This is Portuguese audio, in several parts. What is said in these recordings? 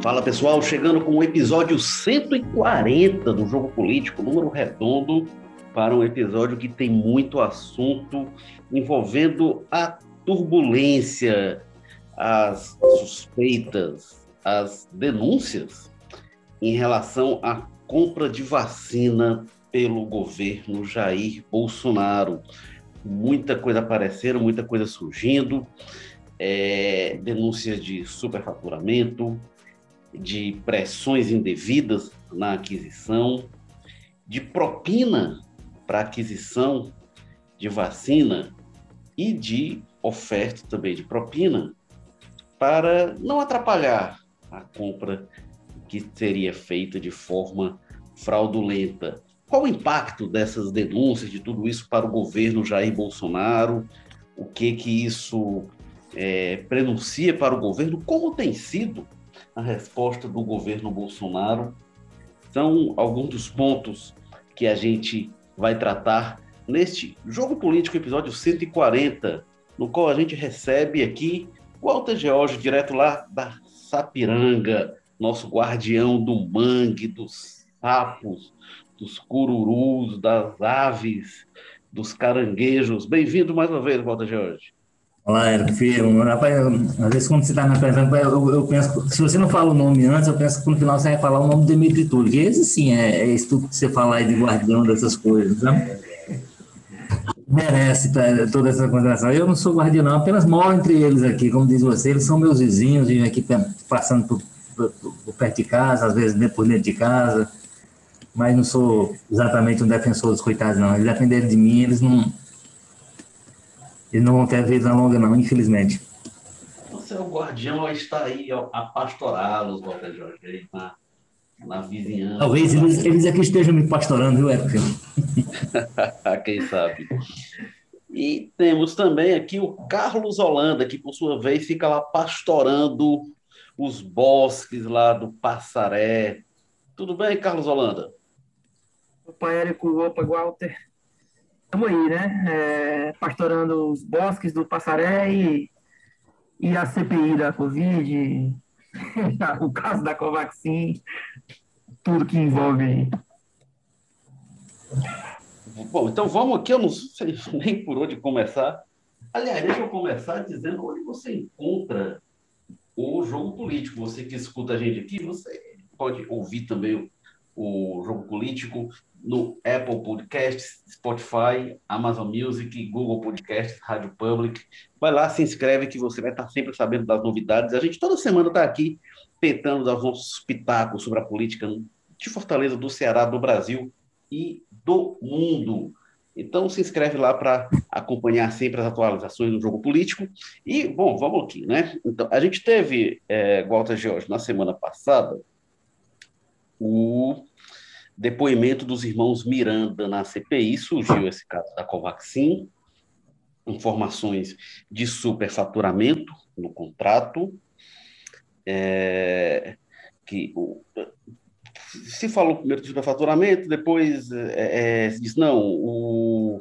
Fala pessoal, chegando com o episódio 140 do Jogo Político, número redondo, para um episódio que tem muito assunto envolvendo a turbulência, as suspeitas, as denúncias em relação à compra de vacina pelo governo Jair Bolsonaro. Muita coisa aparecendo, muita coisa surgindo, é, denúncias de superfaturamento, de pressões indevidas na aquisição, de propina para aquisição de vacina e de oferta também de propina para não atrapalhar a compra que seria feita de forma fraudulenta. Qual o impacto dessas denúncias, de tudo isso para o governo Jair Bolsonaro? O que que isso é, prenuncia para o governo? Como tem sido a resposta do governo Bolsonaro? São alguns dos pontos que a gente vai tratar neste Jogo Político, episódio 140, no qual a gente recebe aqui Walter George, direto lá da Sapiranga, nosso guardião do mangue, dos sapos, dos cururus, das aves, dos caranguejos. Bem-vindo mais uma vez, Walter George. Olá, Érico Filho. Rapaz, às vezes quando você está me apresentando, eu, eu, penso, se você não fala o nome antes, eu penso que no final você vai falar o nome do Demetri Túlio, que esse sim é, é que você fala aí de guardião dessas coisas, né? Merece toda essa consideração. Eu não sou guardião, não, apenas moro entre eles aqui, como diz você, eles são meus vizinhos, vivem aqui passando por, por, por perto de casa, às vezes por dentro de casa mas não sou exatamente um defensor dos coitados, não. Eles dependerem de mim, eles não. Eles não vão ter vida longa, não, infelizmente. Você é o guardião, está aí ó, a pastorá-los, Walter Jorge, aí na, na vizinhança. Talvez eles, eles aqui estejam me pastorando, viu, Érico? Quem sabe. E temos também aqui o Carlos Holanda, que por sua vez fica lá pastorando os bosques lá do Passaré. Tudo bem, Carlos Holanda? Opa, Érico, opa, Walter. Estamos aí, né? É, pastorando os bosques do Passaré e, e a CPI da Covid, o caso da Covaxin, tudo que envolve aí. Bom, então vamos aqui, eu não sei nem por onde começar. Aliás, deixa eu começar dizendo onde você encontra o jogo político. Você que escuta a gente aqui, você pode ouvir também o, jogo político no Apple Podcasts, Spotify, Amazon Music, Google Podcasts, Rádio Public. Vai lá, se inscreve que você vai estar sempre sabendo das novidades. A gente toda semana está aqui tentando dar os nossos pitacos sobre a política de Fortaleza, do Ceará, do Brasil e do mundo. Então se inscreve lá para acompanhar sempre as atualizações do jogo político. E, bom, vamos aqui, né? Então, a gente teve, é, Walter George, na semana passada, o depoimento dos irmãos Miranda na CPI, surgiu esse caso da Covaxin, informações de superfaturamento no contrato, é, que se falou primeiro de superfaturamento, depois é, é, disse, não, o,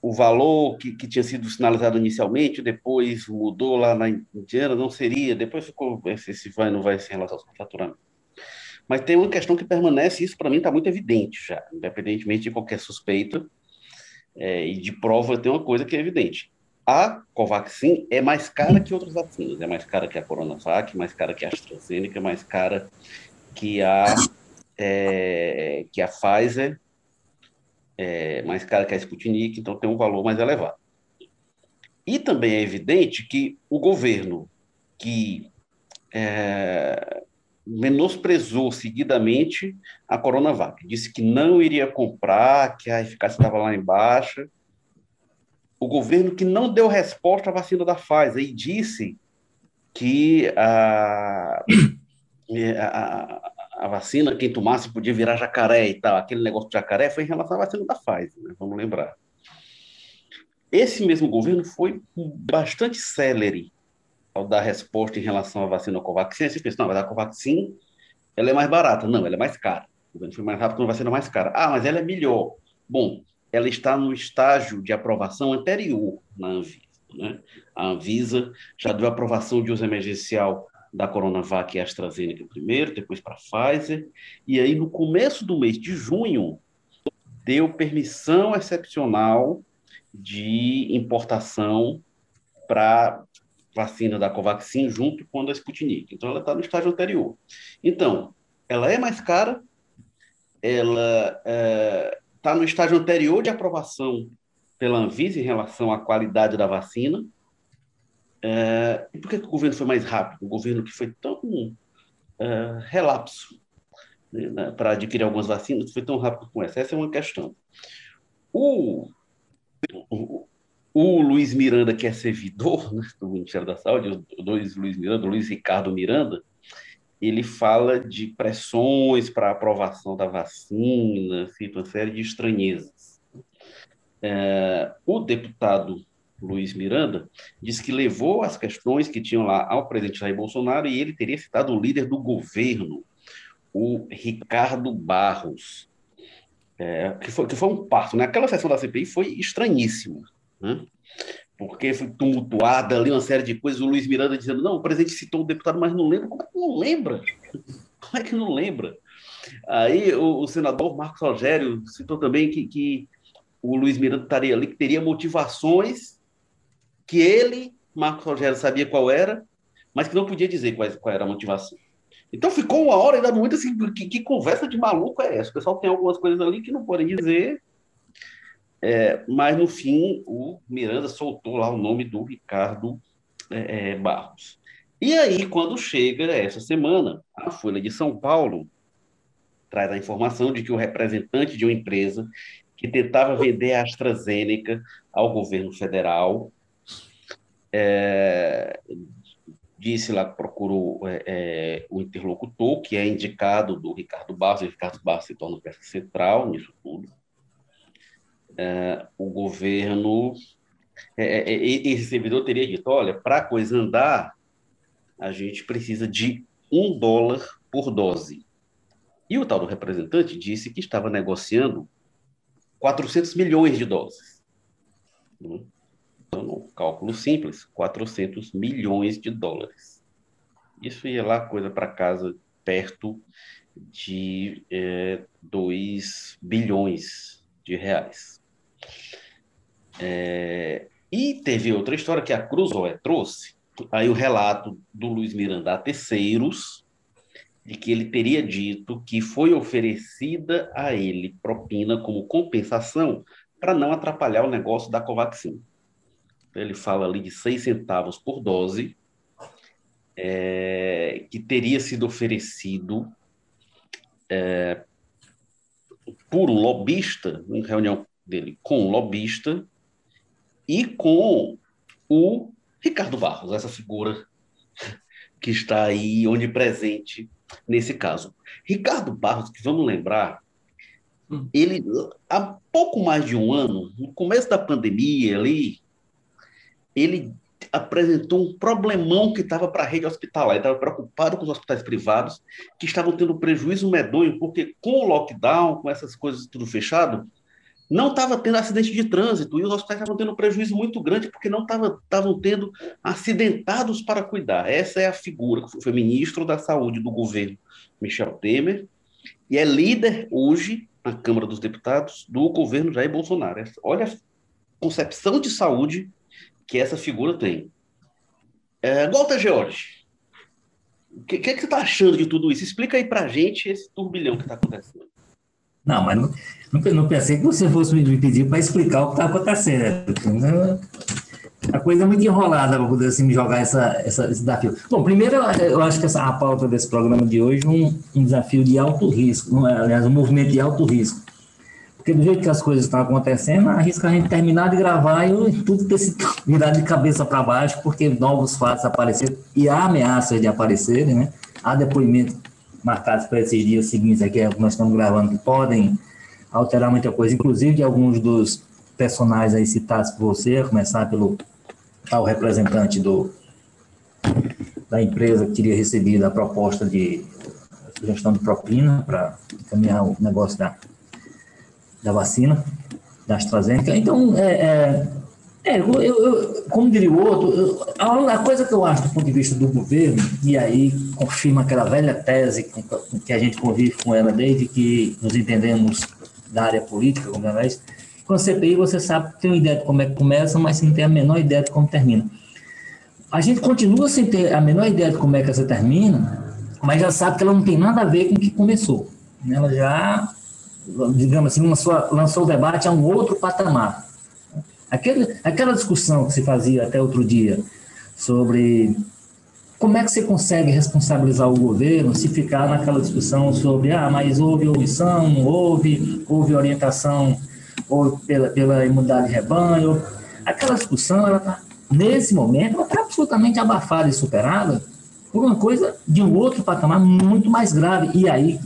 o valor que, que tinha sido sinalizado inicialmente, depois mudou lá na Indiana, não seria, depois ficou, se, vai não vai se relacionar com faturamento. Mas tem uma questão que permanece, isso para mim está muito evidente já, independentemente de qualquer suspeita é, e de prova, tem uma coisa que é evidente. A Covaxin é mais cara que outras vacinas, é mais cara que a Coronavac, mais cara que a AstraZeneca, mais cara que a, é, que a Pfizer, é, mais cara que a Sputnik, então tem um valor mais elevado. E também é evidente que o governo que é, menosprezou seguidamente a Coronavac. Disse que não iria comprar, que a eficácia estava lá embaixo. O governo que não deu resposta à vacina da Pfizer e disse que a, a, a vacina, quem tomasse podia virar jacaré e tal. Aquele negócio de jacaré foi em relação à vacina da Pfizer, né? vamos lembrar. Esse mesmo governo foi bastante célere ao dar resposta em relação à vacina Covaxin, você pensa, não, mas a Covaxin ela é mais barata. Não, ela é mais cara. O governo foi mais rápido com a vacina mais cara. Ah, mas ela é melhor. Bom, ela está no estágio de aprovação anterior na Anvisa. Né? A Anvisa já deu aprovação de uso emergencial da Coronavac e AstraZeneca primeiro, depois para a Pfizer, e aí no começo do mês de junho deu permissão excepcional de importação para vacina da Covaxin junto com a da Sputnik. Então ela está no estágio anterior. Então, ela é mais cara, ela está é, tá no estágio anterior de aprovação pela Anvisa em relação à qualidade da vacina, é, e por que, o governo foi mais rápido? O governo que foi tão é, relapso né, para adquirir algumas vacinas foi tão rápido com essa? Essa é uma questão. O, o, Luiz Miranda, que é servidor né, do Ministério da Saúde, o Luiz, Luiz Miranda, o Luiz Ricardo Miranda, ele fala de pressões para aprovação da vacina, cita uma série de estranhezas. É, o deputado Luiz Miranda, disse que levou as questões que tinham lá ao presidente Jair Bolsonaro e ele teria citado o líder do governo, o Ricardo Barros, é, que, foi, que foi um parto. Naquela né? sessão da CPI foi estranhíssimo, né? porque foi tumultuada ali uma série de coisas, o Luiz Miranda dizendo, não, o presidente citou o deputado, mas não lembra. Como é que não lembra? Como é que não lembra? Aí o, o senador Marcos Rogério citou também que, que o Luiz Miranda estaria ali, que teria motivações que ele, Marcos Rogério, sabia qual era, mas que não podia dizer qual, qual era a motivação. Então ficou uma hora ainda muito assim, que, que, conversa de maluco é essa? O pessoal tem algumas coisas ali que não podem dizer, é, mas no fim o Miranda soltou lá o nome do Ricardo é, é Barros. E aí, quando chega essa semana, a Folha de São Paulo traz a informação de que o representante de uma empresa que tentava vender a AstraZeneca ao governo federal é, disse lá que procurou é, é, o interlocutor, que é indicado do Ricardo Barros, e o Ricardo Barros se torna peça central nisso tudo. É, o governo, é, é, esse servidor teria dito, olha, para a coisa andar, a gente precisa de um dólar por dose. E o tal do representante disse que estava negociando 400 milhões de doses. Né? Então, no cálculo simples, 400 milhões de dólares. Isso ia lá, coisa para casa, perto de é, 2 bilhões de reais. É, e teve outra história que a Cruzoé trouxe, aí o relato do Luiz Miranda a terceiros, de que ele teria dito que foi oferecida a ele propina como compensação para não atrapalhar o negócio da Covaxin. Ele fala ali de seis centavos por dose, é, que teria sido oferecido é, por um lobista, em reunião dele com um lobista, e com o Ricardo Barros, essa figura que está aí onipresente nesse caso. Ricardo Barros, que vamos lembrar, hum. ele há pouco mais de um ano, no começo da pandemia ali, ele apresentou um problemão que estava para a rede hospitalar. Ele estava preocupado com os hospitais privados, que estavam tendo prejuízo medonho, porque com o lockdown, com essas coisas tudo fechado, não estava tendo acidente de trânsito e os hospitais estavam tendo prejuízo muito grande porque não estavam tendo acidentados para cuidar. Essa é a figura, foi ministro da Saúde do governo Michel Temer e é líder hoje na Câmara dos Deputados do governo Jair Bolsonaro. Olha a concepção de saúde que essa figura tem. É, Walter George, o que, que, é que, você está achando de tudo isso? Explica aí para gente esse turbilhão que está acontecendo. Não, mas não, não, não, pensei que você fosse me pedir para explicar o que está acontecendo. A coisa é muito enrolada para poder assim, jogar essa, essa, esse desafio. Bom, primeiro, eu acho que essa, a pauta desse programa de hoje é um, um desafio de alto risco, é, aliás, um movimento de alto risco. Porque do jeito que as coisas estão acontecendo, arrisca a gente terminar de gravar e tudo ter se virado de cabeça para baixo, porque novos fatos apareceram e há ameaças de aparecerem, né? Há depoimentos marcados para esses dias seguintes aqui, que nós estamos gravando, que podem alterar muita coisa, inclusive de alguns dos personagens aí citados por você, começar pelo tal representante do, da empresa que teria recebido a proposta de sugestão de propina para encaminhar o negócio da da vacina, da AstraZeneca. Então, é, é, É, eu, eu, como diria o outro, eu, a, a, coisa que eu acho do ponto de vista do governo, e aí confirma aquela velha tese com, com que a gente convive com ela desde que nos entendemos da área política, como é mais, com a CPI você sabe, tem uma ideia de como é que começa, mas você não tem a menor ideia de como termina. A gente continua sem ter a menor ideia de como é que essa termina, mas já sabe que ela não tem nada a ver com o que começou. Ela já, digamos assim, lançou o debate a um outro patamar. Aquele, aquela discussão que se fazia até outro dia sobre como é que você consegue responsabilizar o governo se ficar naquela discussão sobre, ah, mas houve omissão, houve, houve orientação ou pela, pela imunidade de rebanho. Aquela discussão, ela está, nesse momento, está absolutamente abafada e superada por uma coisa de um outro patamar muito mais grave. E aí,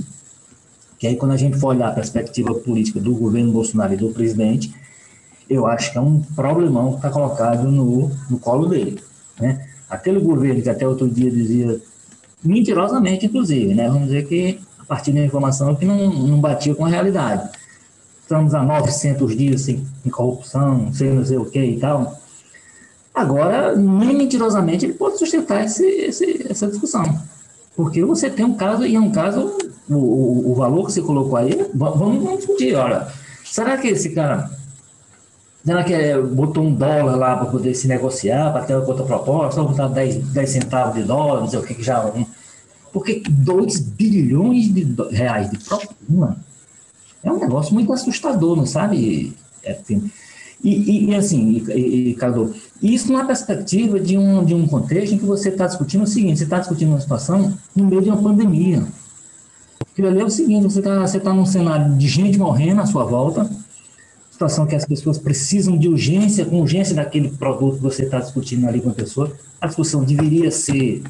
que aí quando a gente for olhar a perspectiva política do governo Bolsonaro e do presidente, eu acho que é um problemão que está colocado no, no colo dele. Né? Aquele governo que até outro dia dizia, mentirosamente inclusive, né? vamos dizer que a partir da informação que não, não batia com a realidade. Estamos há 900 dias sem corrupção, sem não sei o que e tal. Agora, nem mentirosamente, ele pode sustentar esse, esse, essa discussão. Porque você tem um caso, e é um caso, o, o, o valor que você colocou aí, vamos, vamos discutir. Olha, será que esse cara Será que é, botou um dólar lá para poder se negociar, para ter outra proposta, ou botar 10, 10 centavos de dólar, não sei o que, que já. Porque 2 bilhões de reais de propina é um negócio muito assustador, não sabe? É, e, e, assim, e, e, Cadu, isso na perspectiva de um, de um contexto em que você está discutindo o seguinte: você está discutindo uma situação no meio de uma pandemia. Aquilo ali é o seguinte: você está você tá num cenário de gente morrendo à sua volta situação que as pessoas precisam de urgência, com urgência daquele produto que você está discutindo ali com a pessoa, a discussão deveria ser.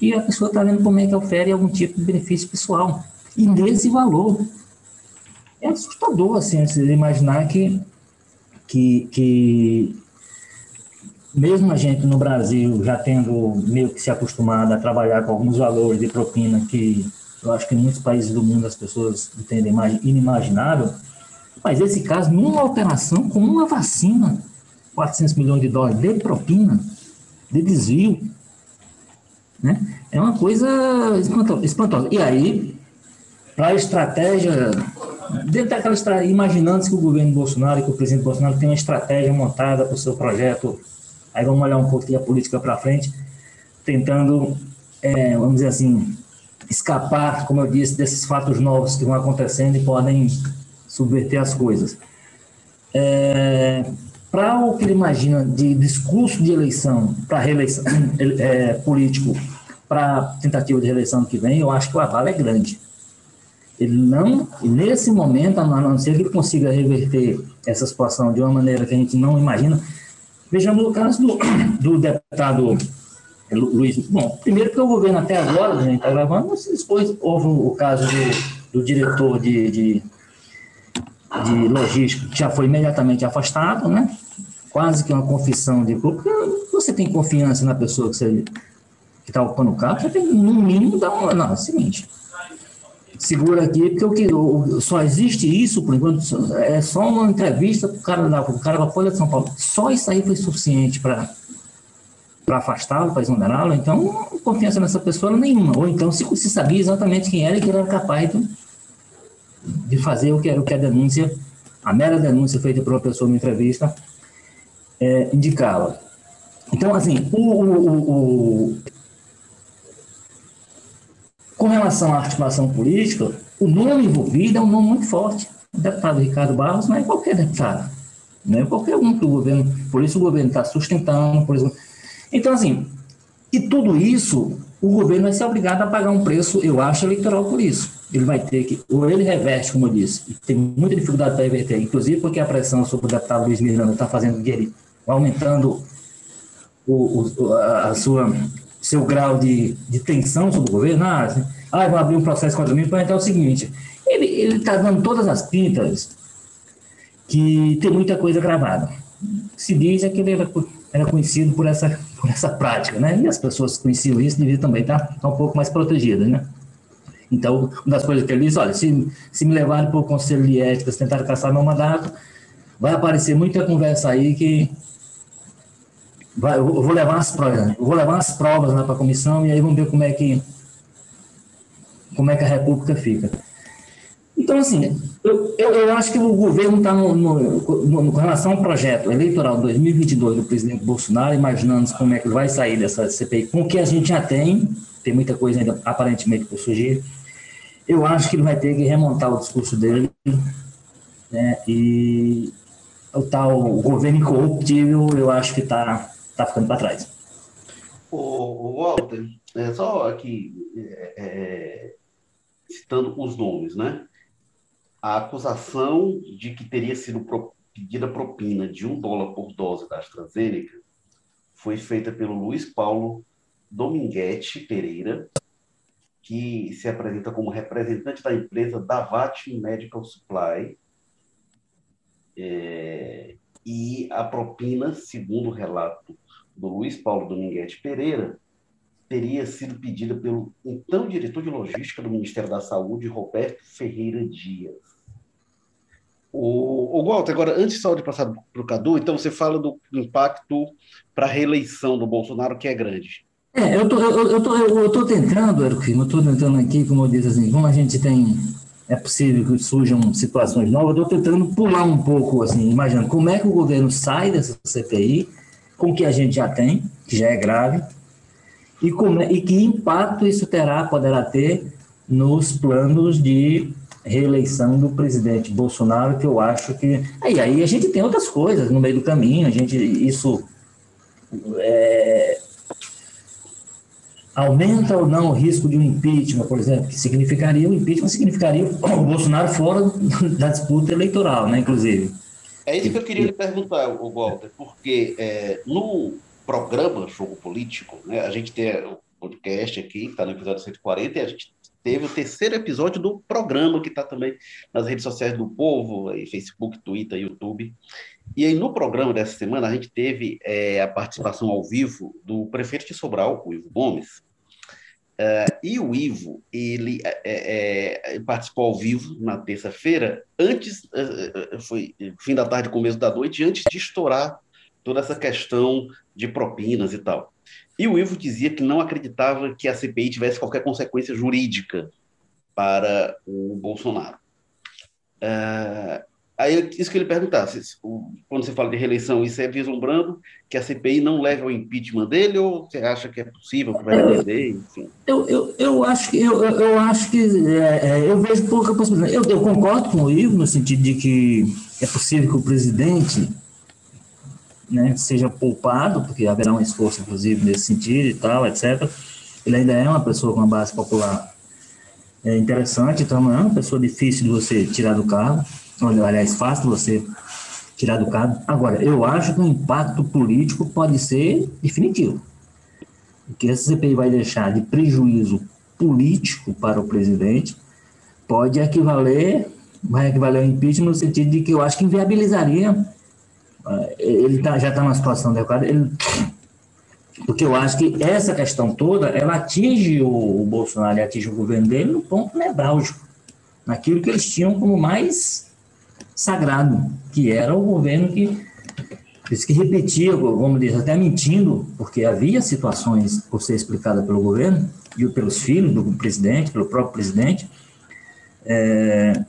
E a pessoa está vendo como é que ofere algum tipo de benefício pessoal. E nesse valor. É assustador, assim, você imaginar que, que, que mesmo a gente no Brasil já tendo meio que se acostumado a trabalhar com alguns valores de propina que eu acho que em muitos países do mundo as pessoas entendem mais inimaginável, mas esse caso, numa operação com uma vacina, 400 milhões de dólares de propina, de desvio, né? É uma coisa espantosa. E aí, para a estratégia, dentro daquela estratégia, imaginando-se que o governo Bolsonaro e que o presidente Bolsonaro tem uma estratégia montada para o seu projeto, aí vamos olhar um pouquinho a política para frente, tentando, é, vamos dizer assim, escapar, como eu disse, desses fatos novos que vão acontecendo e podem subverter as coisas. É, para o que ele imagina de discurso de eleição para reeleição é, político para tentativa de reeleição que vem, eu acho que o aval é grande. Ele não, nesse momento, a não ser que ele consiga reverter essa situação de uma maneira que a gente não imagina. Vejamos o caso do, do deputado Luiz. Bom, primeiro que o governo até agora, a gente está gravando, depois houve o caso do, do diretor de, de de logística que já foi imediatamente afastado, né? Quase que uma confissão de culpa. Você tem confiança na pessoa que você que está ocupando o carro, você tem no mínimo dar uma. Não, é o seguinte. Segura aqui, porque o que o, só existe isso, por enquanto, é só uma entrevista com o cara da, o cara da Folha de São Paulo. Só isso aí foi suficiente para para afastá-lo, para exonerá-lo, então confiança nessa pessoa nenhuma. Ou então se, se sabia exatamente quem era e que era capaz de, de fazer o que, o que a denúncia, a mera denúncia feita por uma pessoa numa entrevista, é, indicava. Então, assim, o, o, o, com relação à articulação política, o nome envolvido é um nome muito forte. O deputado Ricardo Barros não é qualquer deputado, não é qualquer um que o governo, por isso o governo está sustentando, por exemplo. Então, assim, e tudo isso, o governo vai ser obrigado a pagar um preço, eu acho, eleitoral por isso ele vai ter que, ou ele reverte, como eu disse, e tem muita dificuldade para reverter, inclusive porque a pressão sobre o deputado Luiz Miranda está fazendo que ele, aumentando o, o, a sua, seu grau de, de tensão sobre o governo, ah, assim, ah vou abrir um processo contra mim, para então é o seguinte, ele está dando todas as pintas que tem muita coisa gravada. Se diz é que ele era, conhecido por essa, por essa prática, né? E as pessoas que conheciam isso deviam também estar tá um pouco mais protegidas, né? Então, uma das coisas que ele diz, olha, se, se me levarem para o Conselho de Ética, se tentarem caçar meu mandato, vai aparecer muita conversa aí que vai, eu vou levar as provas, vou levar as provas lá para a comissão e aí vamos ver como é que como é que a República fica. Então, assim, eu, eu, eu acho que o governo está no, no, no, com relação ao projeto eleitoral 2022 do presidente Bolsonaro, imaginando como é que vai sair dessa CPI, com o que a gente já tem, tem muita coisa ainda aparentemente por surgir, eu acho que ele vai ter que remontar o discurso dele, né, e o tal governo incorruptível, eu acho que está tá ficando para trás. O, Walter, é só aqui é, é, citando os nomes, né? A acusação de que teria sido pedida propina de um dólar por dose da AstraZeneca foi feita pelo Luiz Paulo Dominguete Pereira, que se apresenta como representante da empresa Davat Medical Supply. É, e a propina, segundo o relato do Luiz Paulo Dominguete Pereira, teria sido pedida pelo então diretor de logística do Ministério da Saúde, Roberto Ferreira Dias. O, o Walter, agora, antes só de passar para o Cadu, então você fala do impacto para a reeleição do Bolsonaro, que é grande. É, eu tô, eu, eu tô, tentando, eu estou tentando aqui, como eu disse assim, como a gente tem, é possível que surjam situações novas, estou tentando pular um pouco, assim, imaginando como é que o governo sai dessa CPI, com o que a gente já tem, que já é grave, e, como, é, e que impacto isso terá, poderá ter nos planos de reeleição do presidente Bolsonaro, que eu acho que. Aí, aí a gente tem outras coisas no meio do caminho, a gente. Isso. É, aumenta ou não o risco de um impeachment, por exemplo, que significaria o impeachment significaria o Bolsonaro fora da disputa eleitoral, né, inclusive. É isso que eu queria lhe perguntar, Walter, porque é, no programa Jogo Político, né, a gente tem o podcast aqui, que está no episódio 140, e a gente teve o terceiro episódio do programa, que está também nas redes sociais do Povo, aí, Facebook, Twitter, YouTube. E aí, no programa dessa semana, a gente teve é, a participação ao vivo do prefeito de Sobral, o Ivo Gomes. Uh, e o Ivo, ele é, é, participou ao vivo na terça-feira, antes, uh, foi fim da tarde, começo da noite, antes de estourar toda essa questão de propinas e tal. E o Ivo dizia que não acreditava que a CPI tivesse qualquer consequência jurídica para o Bolsonaro. Uh, aí isso que ele perguntasse, quando você fala de reeleição, isso é vislumbrando que a CPI não leve ao impeachment dele ou você acha que é possível que vai enfim? Eu, eu, eu acho que eu, eu acho que é, é, eu vejo pouca possibilidade. Eu, eu concordo com o Ivo no sentido de que é possível que o presidente né, seja poupado, porque haverá um esforço, inclusive, nesse sentido e tal, etc. Ele ainda é uma pessoa com uma base popular é, interessante, então não é uma pessoa difícil de você tirar do cargo, aliás, fácil de você tirar do cargo. Agora, eu acho que o impacto político pode ser definitivo. O que essa CPI vai deixar de prejuízo político para o presidente pode equivaler, vai equivaler ao impeachment no sentido de que eu acho que inviabilizaria ele tá, já está numa situação adequada, ele, porque eu acho que essa questão toda, ela atinge o, o Bolsonaro e atinge o governo dele no ponto nevrálgico, naquilo que eles tinham como mais sagrado, que era o governo que, que repetia, vamos dizer, até mentindo, porque havia situações por ser explicada pelo governo e pelos filhos do presidente, pelo próprio presidente, é,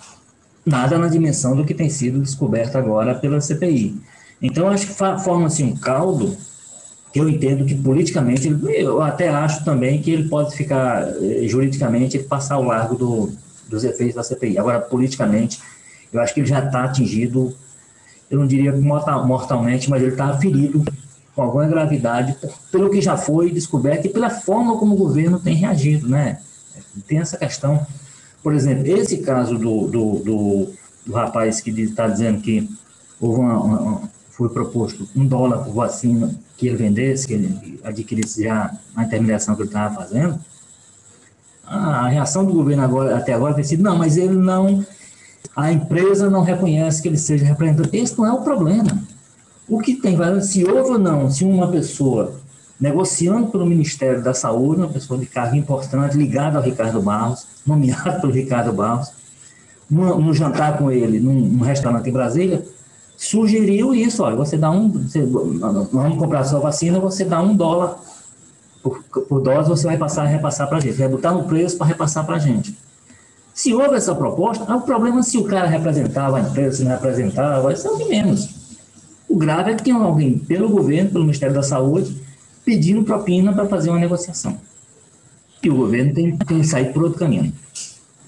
nada na dimensão do que tem sido descoberto agora pela CPI. Então, acho que forma-se um caldo que eu entendo que politicamente, eu até acho também que ele pode ficar, eh, juridicamente, ele passar ao largo do, dos efeitos da CPI. Agora, politicamente, eu acho que ele já está atingido, eu não diria mortalmente, mas ele está ferido com alguma gravidade pelo que já foi descoberto e pela forma como o governo tem reagido, né? Tem essa questão, por exemplo, esse caso do, do, do, do rapaz que está dizendo que houve uma, uma foi proposto um dólar por vacina que ele vendesse, que ele adquirisse já a intermediação que ele estava fazendo, a reação do governo agora, até agora tem sido, não, mas ele não, a empresa não reconhece que ele seja representante. Esse não é o problema. O que tem se houve ou não, se uma pessoa negociando pelo Ministério da Saúde, uma pessoa de cargo importante, ligada ao Ricardo Barros, nomeado pelo Ricardo Barros, no, no jantar com ele num, num restaurante em Brasília, sugeriu isso, olha, você dá um, você, vamos comprar sua vacina, você dá um dólar por, por dose, você vai passar repassar para a gente, vai botar no preço para repassar para a gente. Se houve essa proposta, é o problema se o cara representava a empresa, se não representava, isso é o de menos. O grave é que tem alguém pelo governo, pelo Ministério da Saúde, pedindo propina para fazer uma negociação. E o governo tem, tem que sair por outro caminho.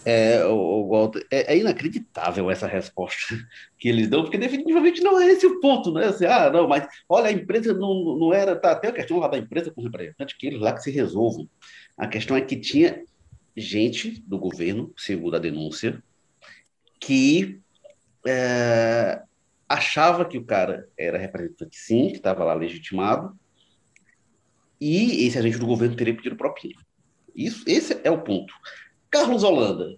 É, o, Walter, é, é, inacreditável essa resposta que eles dão, porque definitivamente não é esse o ponto, né? Assim, ah, não, mas olha, a empresa não, não era. Tá, tem a questão lá da empresa com o representante, que eles lá que se resolvam. A questão é que tinha gente do governo, segundo a denúncia, que é, achava que o cara era representante sim, que estava lá legitimado, e esse agente do governo teria pedido propina. Isso, esse é o ponto. Carlos Holanda,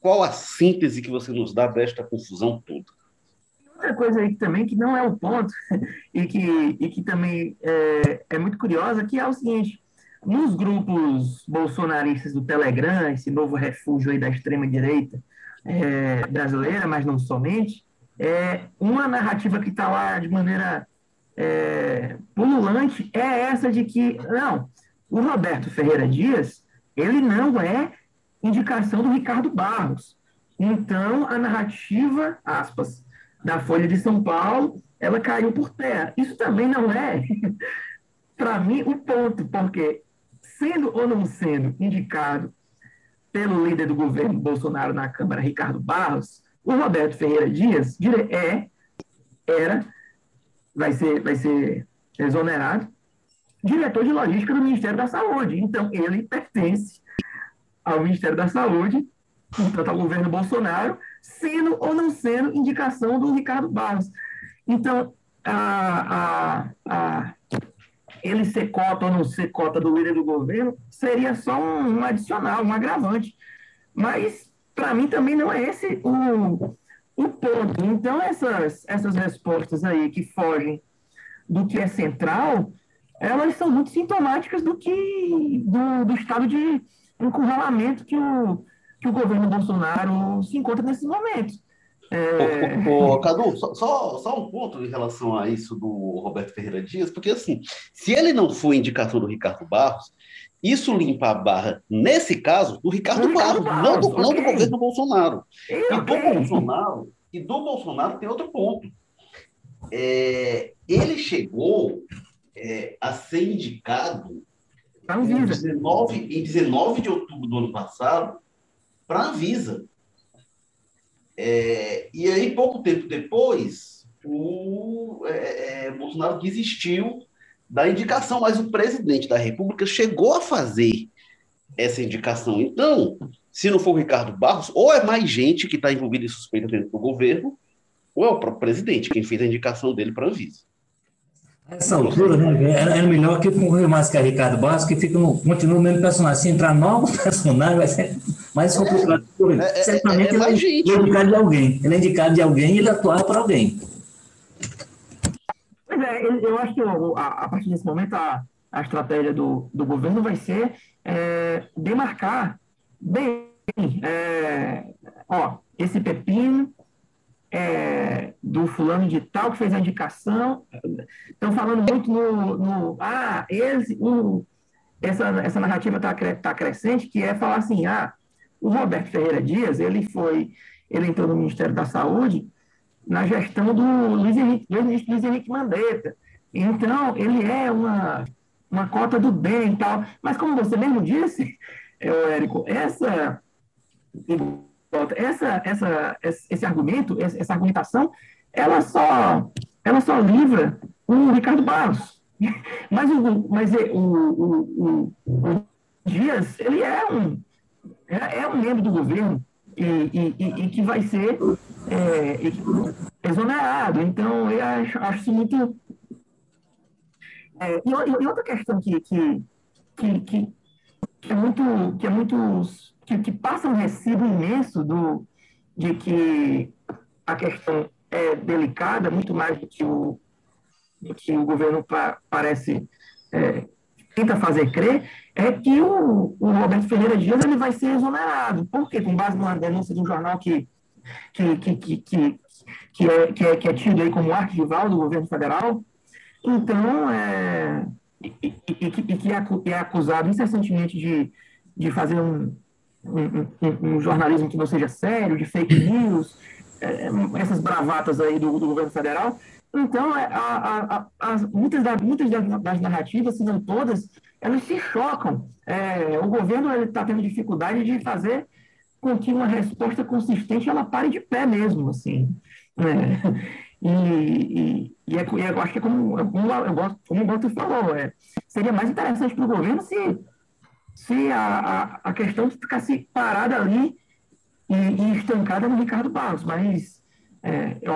qual a síntese que você nos dá desta confusão toda? Outra coisa aí também que não é o ponto e que, e que também é, é muito curiosa, que é o seguinte, nos grupos bolsonaristas do Telegram, esse novo refúgio aí da extrema-direita é, brasileira, mas não somente, é, uma narrativa que está lá de maneira é, pululante é essa de que, não, o Roberto Ferreira Dias, ele não é indicação do Ricardo Barros. Então, a narrativa, aspas, da Folha de São Paulo, ela caiu por terra. Isso também não é, para mim, o um ponto, porque sendo ou não sendo indicado pelo líder do governo Bolsonaro na Câmara, Ricardo Barros, o Roberto Ferreira Dias é, era, vai ser, vai ser exonerado, diretor de logística do Ministério da Saúde. Então, ele pertence ao Ministério da Saúde, portanto, ao governo Bolsonaro, sendo ou não sendo indicação do Ricardo Barros. Então, a, a, a ele ser cota ou não ser cota do líder do governo seria só um, um adicional, um agravante. Mas, para mim, também não é esse o, o ponto. Então, essas, essas respostas aí que fogem do que é central, elas são muito sintomáticas do que do, do estado de encurralamento que o, que o governo Bolsonaro se encontra nesses momentos. É... Ô, ô, Cadu, só, só, só, um ponto em relação a isso do Roberto Ferreira Dias, porque assim, se ele não for indicação do Ricardo Barros, isso limpa a barra, nesse caso, do Ricardo, Ricardo Barros, Barros, não, do, okay. não do governo Bolsonaro. E, e do Bolsonaro, e do Bolsonaro tem outro ponto. É, ele chegou é, a ser indicado em 19, em 19 de outubro do ano passado para a Anvisa. É, e aí, pouco tempo depois, o é, é, Bolsonaro desistiu da indicação, mas o presidente da República chegou a fazer essa indicação. Então, se não for o Ricardo Barros, ou é mais gente que está envolvida em suspeita dentro do governo, ou é o próprio presidente quem fez a indicação dele para a Anvisa. Essa altura, né? Era, era melhor que concorrer mais que a Ricardo Barros, que fica no, continua o mesmo personagem. Se entrar novos personagens, vai ser mais complicado. É, é, Certamente é, é, ele, é indicado de alguém. Ele é indicado de alguém e ele atuava para alguém. Pois é, eu acho que a, a partir desse momento a, a estratégia do, do governo vai ser é, demarcar bem, é, ó, esse pepino é, do fulano de tal que fez a indicação. Estão falando muito no, no ah, esse, essa, essa narrativa está tá crescente, que é falar assim, ah, o Roberto Ferreira Dias, ele foi, ele entrou no Ministério da Saúde na gestão do Luiz Henrique, ministro Luiz Henrique Mandetta. Então, ele é uma, uma cota do bem e tal. Mas como você mesmo disse, Érico, essa essa, essa, esse argumento, essa argumentação, ela só, ela só livra o Ricardo Barros. Mas o, mas o, o, o, o Dias, ele é um, é, é um membro do governo e, e, e, e que vai ser é, exonerado. Então, eu acho, acho isso muito. É, e, e, outra questão que, que, que, que, é muito, que é muito que, que passa um recibo imenso do, de que a questão é delicada, muito mais do que o, do que o governo pa, parece é, tenta fazer crer, é que o, o, Roberto Ferreira Dias ele vai ser exonerado. Por quê? Com base numa denúncia de um jornal que, que, que, que, que, que é, que é, que é tido aí como arquival do governo federal. Então, é, e, e, que, e que é acusado incessantemente de, de fazer um, um, um, um jornalismo que não seja sério, de fake news, é, essas bravatas aí do, do governo federal. Então, é, a, a, a, muitas, da, muitas das narrativas, se não todas, elas se chocam. É, o governo está tendo dificuldade de fazer com que uma resposta consistente ela pare de pé mesmo, assim. Né? E, e, é, e eu acho que é como, como, eu gosto, como o Gosto falou, é, seria mais interessante para o governo se, se a, a, a questão ficasse parada ali e, e estancada no Ricardo Barros, mas é, eu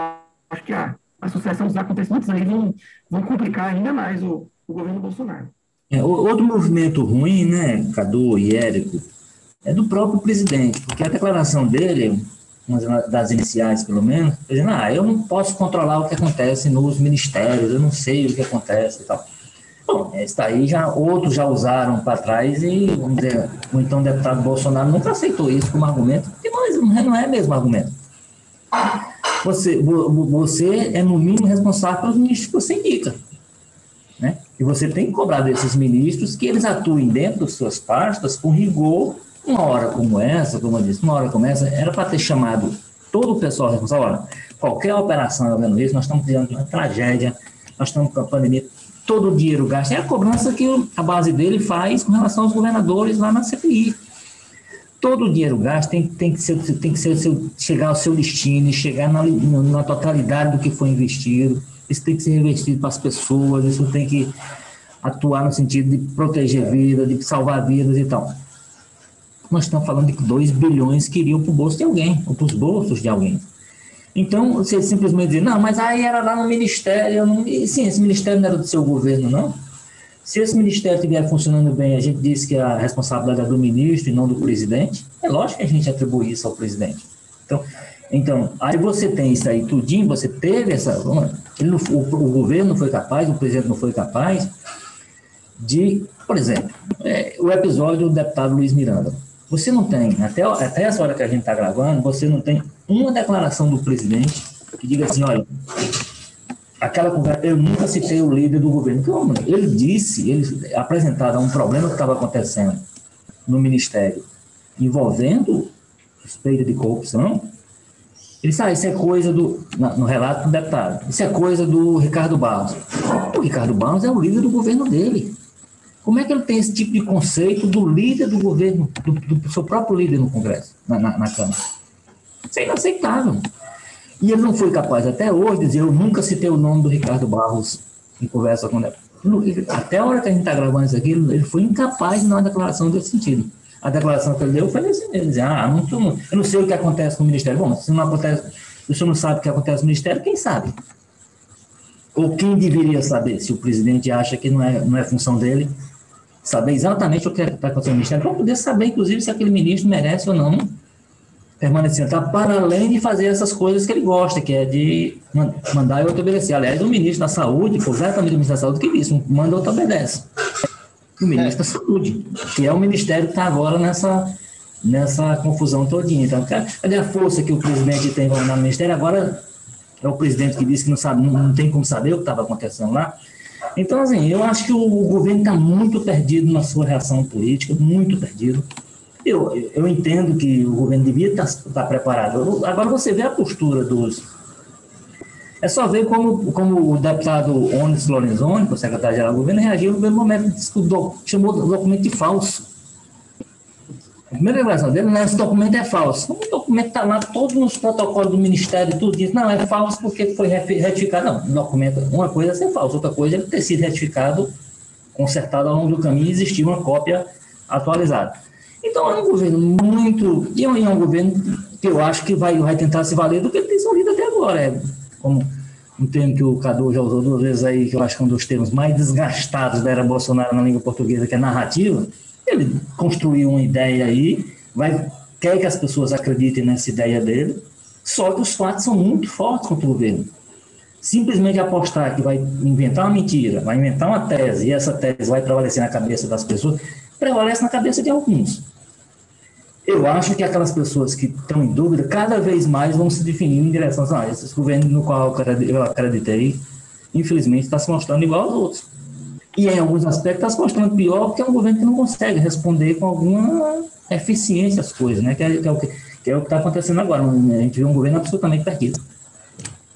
acho que a, a sucessão dos acontecimentos aí vão, vão complicar ainda mais o, o governo Bolsonaro. É, outro movimento ruim, né, Cadu e Érico, é do próprio presidente, porque a declaração dele, uma das iniciais pelo menos, dizendo, ah, eu não posso controlar o que acontece nos ministérios, eu não sei o que acontece e tal. Bom, está aí já outros já usaram para trás e vamos dizer, o então deputado Bolsonaro nunca aceitou isso como argumento, porque não é, não é mesmo argumento. Você, você é no mínimo responsável pelos ministros que você indica. Né? E você tem que cobrar desses ministros que eles atuem dentro das suas pastas com rigor. Uma hora como essa, como eu disse, uma hora como essa, era para ter chamado todo o pessoal responsável. Olha, qualquer operação vendo isso, nós estamos de uma tragédia, nós estamos com a pandemia, todo o dinheiro gasto. É a cobrança que a base dele faz com relação aos governadores lá na CPI. Todo o dinheiro gasto tem, tem que, ser, tem que ser chegar ao seu destino, chegar na, na totalidade do que foi investido isso tem que ser revestido para as pessoas, isso tem que atuar no sentido de proteger vidas, de salvar vidas e tal. Nós estamos falando de 2 bilhões que iriam para o bolso de alguém, ou para os bolsos de alguém. Então, você simplesmente diz, não, mas aí era lá no ministério. Não... sim, esse ministério não era do seu governo, não. Se esse ministério estiver funcionando bem, a gente diz que a responsabilidade é do ministro e não do presidente, é lógico que a gente atribui isso ao presidente. Então, então, aí você tem isso aí tudinho, você teve essa. Ele não, o, o, governo não foi capaz, o presidente não foi capaz de, por exemplo, é, o episódio do deputado Luiz Miranda. Você não tem, até, até essa hora que a gente está gravando, você não tem uma declaração do presidente que diga assim: olha, aquela conversa, eu nunca citei o líder do governo. Como? Ele disse, ele apresentaram um problema que estava acontecendo no ministério envolvendo suspeita de corrupção ele disse, ah, isso é coisa do. No relato do deputado, isso é coisa do Ricardo Barros. O Ricardo Barros é o líder do governo dele. Como é que ele tem esse tipo de conceito do líder do governo, do, do seu próprio líder no Congresso, na, na, na, Câmara? Isso é inaceitável. E ele não foi capaz até hoje de dizer, eu nunca citei o nome do Ricardo Barros em conversa com ele. Até a hora que a gente está gravando isso aqui, ele foi incapaz de dar uma declaração desse sentido a declaração que ele deu foi nesse mesmo, dizer, ah, não, eu não sei o que acontece com o Ministério. Bom, se não acontece, o senhor não sabe o que acontece no Ministério, quem sabe? Ou quem deveria saber, se o presidente acha que não é, não é função dele, saber exatamente o que está acontecendo no Ministério, para poder saber, inclusive, se aquele ministro merece ou não permanecer, tá? para além de fazer essas coisas que ele gosta, que é de mandar e outro obedecer. Aliás, o ministro da Saúde, foi exatamente o ministro da Saúde que disse, manda outro obedece o ministro é. da Saúde, que é o ministério que está agora nessa, nessa confusão todinha. Então, cadê a força que o presidente tem no ministério? Agora é o presidente que disse que não sabe, não, não tem como saber o que estava acontecendo lá. Então, assim, eu acho que o, governo está muito perdido na sua reação política, muito perdido. Eu, eu entendo que o governo devia estar tá, tá preparado. Agora você vê a postura dos, é só ver como, como o deputado Onis Lorenzoni, o secretário-geral do governo, reagiu no primeiro momento, chamou o documento de falso. A primeira declaração dele, né, esse documento é falso. O documento está lá, todos os protocolos do Ministério, tudo diz, não, é falso porque foi retificado. Não, documento, uma coisa é ser falso, outra coisa é ele ter sido retificado, consertado ao longo do caminho e existir uma cópia atualizada. Então é um governo muito. E é um governo que eu acho que vai, vai tentar se valer do que ele tem solido até agora. É como um termo que o Cadu já usou duas vezes aí, que eu acho que é um dos termos mais desgastados da era Bolsonaro na língua portuguesa, que é narrativa, ele construiu uma ideia aí, vai, quer que as pessoas acreditem nessa ideia dele, só que os fatos são muito fortes contra o governo. Simplesmente apostar que vai inventar uma mentira, vai inventar uma tese, e essa tese vai prevalecer na cabeça das pessoas, prevalece na cabeça de alguns. Eu acho que aquelas pessoas que estão em dúvida, cada vez mais vão se definir em direção a ah, esse governo no qual eu acreditei, infelizmente, está se mostrando igual aos outros. E em alguns aspectos está se mostrando pior, porque é um governo que não consegue responder com alguma eficiência as coisas, né? Que é, que é o que que é está acontecendo agora. A gente vê um governo absolutamente perdido.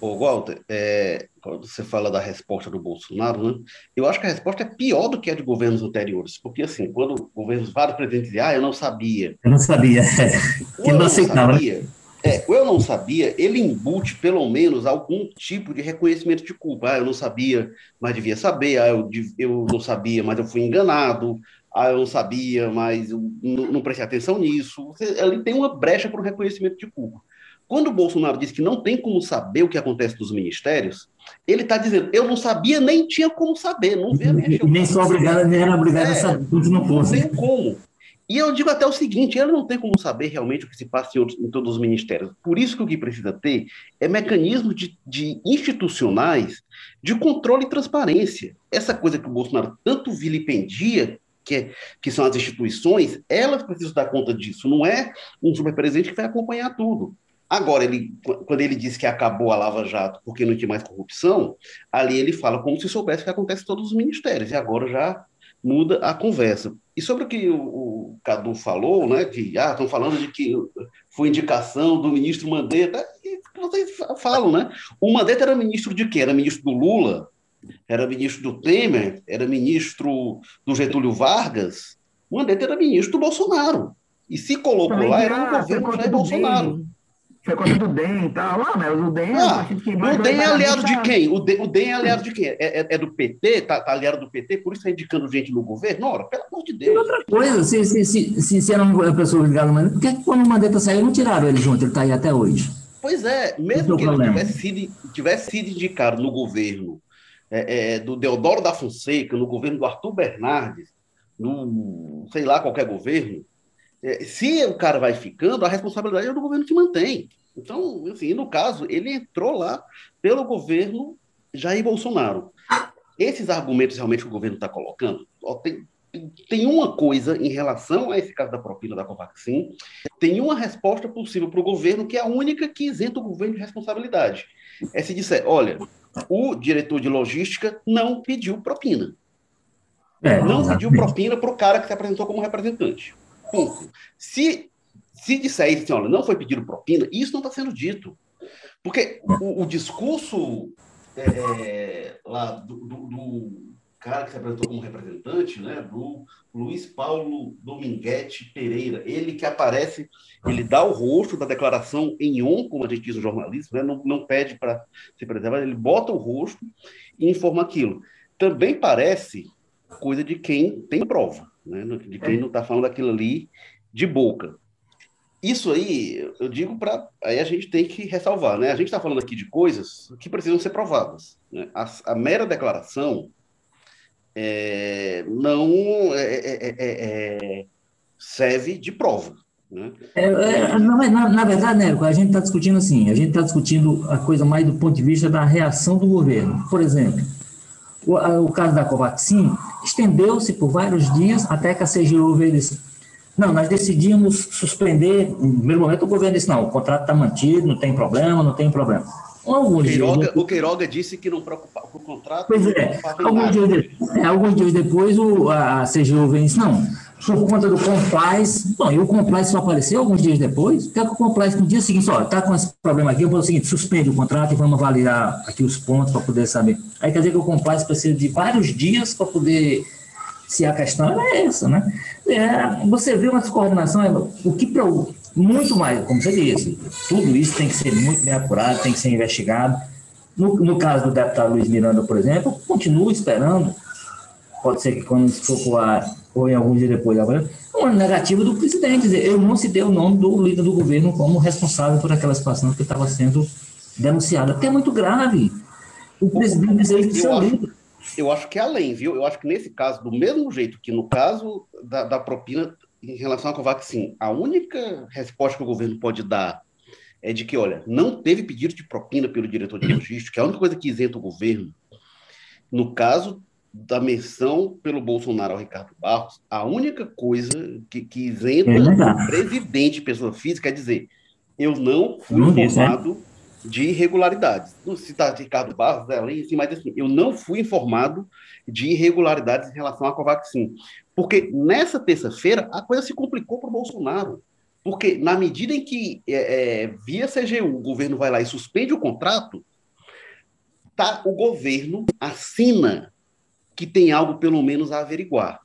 Ô, Walter, é, quando você fala da resposta do Bolsonaro, né, eu acho que a resposta é pior do que a de governos anteriores, porque assim, quando governos vários presidentes dizem, ah, eu não sabia. Eu não sabia, é. eu não aceitava. Sabia, é, eu não sabia, ele embute pelo menos algum tipo de reconhecimento de culpa. Ah, eu não sabia, mas devia saber. Ah, eu, eu não sabia, mas eu fui enganado. Ah, eu não sabia, mas eu não, não prestei atenção nisso. Ele tem uma brecha para o reconhecimento de culpa. Quando o Bolsonaro diz que não tem como saber o que acontece nos ministérios, ele está dizendo, eu não sabia, nem tinha como saber, não vê nem, nem sou obrigado, nem era obrigado é, a saber, não fosse. Não tem como. E eu digo até o seguinte: ele não tem como saber realmente o que se passa em, outros, em todos os ministérios. Por isso que o que precisa ter é mecanismos de, de, institucionais de controle e transparência. Essa coisa que o Bolsonaro tanto vilipendia, que, é, que são as instituições, elas precisam dar conta disso. Não é um superpresidente que vai acompanhar tudo. Agora, ele, quando ele diz que acabou a Lava Jato porque não tinha mais corrupção, ali ele fala como se soubesse o que acontece em todos os ministérios. E agora já muda a conversa. E sobre o que o, o Cadu falou, né, que ah, estão falando de que foi indicação do ministro Mandetta, e vocês falam, né? O Mandetta era ministro de quê? Era ministro do Lula? Era ministro do Temer? Era ministro do Getúlio Vargas? O Mandetta era ministro do Bolsonaro. E se colocou lá, era no governo Jair Bolsonaro. Bem foi contra do DEM e tal. Ah, mas o DEM ah, é o DEM é aliado de quem? O DEM, o DEM é aliado de quem? É, é, é do PT? Tá, tá, aliado do PT? Por isso está indicando gente no governo? Ora, pelo amor de Deus. E outra coisa, se, se, se, se, se era uma pessoa ligada, mas por que quando o Mandetta saiu não tiraram ele junto? Ele está aí até hoje. Pois é, mesmo que ele tivesse sido, tivesse sido indicado no governo é, é, do Deodoro da Fonseca, no governo do Arthur Bernardes, no sei lá, qualquer governo, é, se o cara vai ficando, a responsabilidade é do governo que mantém. Então, assim, no caso, ele entrou lá pelo governo Jair Bolsonaro. Esses argumentos realmente que o governo está colocando, ó, tem, tem uma coisa em relação a esse caso da propina da Covaxin, tem uma resposta possível para o governo que é a única que isenta o governo de responsabilidade. É se disser, olha, o diretor de logística não pediu propina. É, não exatamente. pediu propina para o cara que se apresentou como representante. Ponto. Se se disser assim, olha, não foi pedido propina, isso não está sendo dito. Porque o, o discurso é, é, lá do, do, do, cara que se apresentou como representante, né, do Luiz Paulo Dominguete Pereira, ele que aparece, ele dá o rosto da declaração em on, como a gente diz no jornalismo, né, não, não pede para se preservar, ele bota o rosto e informa aquilo. Também parece coisa de quem tem prova, né, de quem não está falando aquilo ali de boca. Isso aí, eu digo para. Aí a gente tem que ressalvar, né? A gente está falando aqui de coisas que precisam ser provadas. Né? A, a mera declaração é, não é, é, é, serve de prova. Né? Na, na, na, verdade, né, a gente está discutindo assim, a gente está discutindo a coisa mais do ponto de vista da reação do governo. Por exemplo, o, o caso da Covaxin estendeu-se por vários dias até que a CGU veio não, nós decidimos suspender. No primeiro momento, o governo disse: não, o contrato está mantido, não tem problema, não tem problema. Alguns Queiroga, dias, o Queiroga disse que não preocupava com o contrato. Pois é, alguns dias, de, é, alguns dias, depois o, a, a CGU vem e disse: não, por conta do compliance. Bom, e o compliance só apareceu alguns dias depois. O que é que o compliance no dia seguinte, olha, está com esse problema aqui, eu vou o seguinte, suspende o contrato e vamos avaliar aqui os pontos para poder saber. Aí quer dizer que o compliance precisa de vários dias para poder se a questão é essa, né? É, você vê uma descoordenação, é, o que muito mais, como você disse, tudo isso tem que ser muito bem apurado, tem que ser investigado. No, no caso do deputado Luiz Miranda, por exemplo, continuo esperando, pode ser que quando for para ar, ou em alguns dias depois, uma negativa do presidente, dizer, eu não citei o nome do líder do governo como responsável por aquela situação que estava sendo denunciada, porque é muito grave. O presidente dizer que seu líder eu acho que é além, viu? Eu acho que nesse caso, do mesmo jeito que no caso da, da propina em relação à Covaxin, a única resposta que o governo pode dar é de que, olha, não teve pedido de propina pelo diretor de logística, é a única coisa que isenta o governo. No caso da menção pelo Bolsonaro ao Ricardo Barros, a única coisa que, que isenta é o presidente, pessoa física, é dizer: eu não fui não informado disse, é? de irregularidades. Não citar Ricardo Barros, é assim, mas assim, eu não fui informado de irregularidades em relação à Covaxin. Porque nessa terça-feira a coisa se complicou para o Bolsonaro. Porque na medida em que, é, é, via CGU, o governo vai lá e suspende o contrato, tá, o governo assina que tem algo pelo menos a averiguar.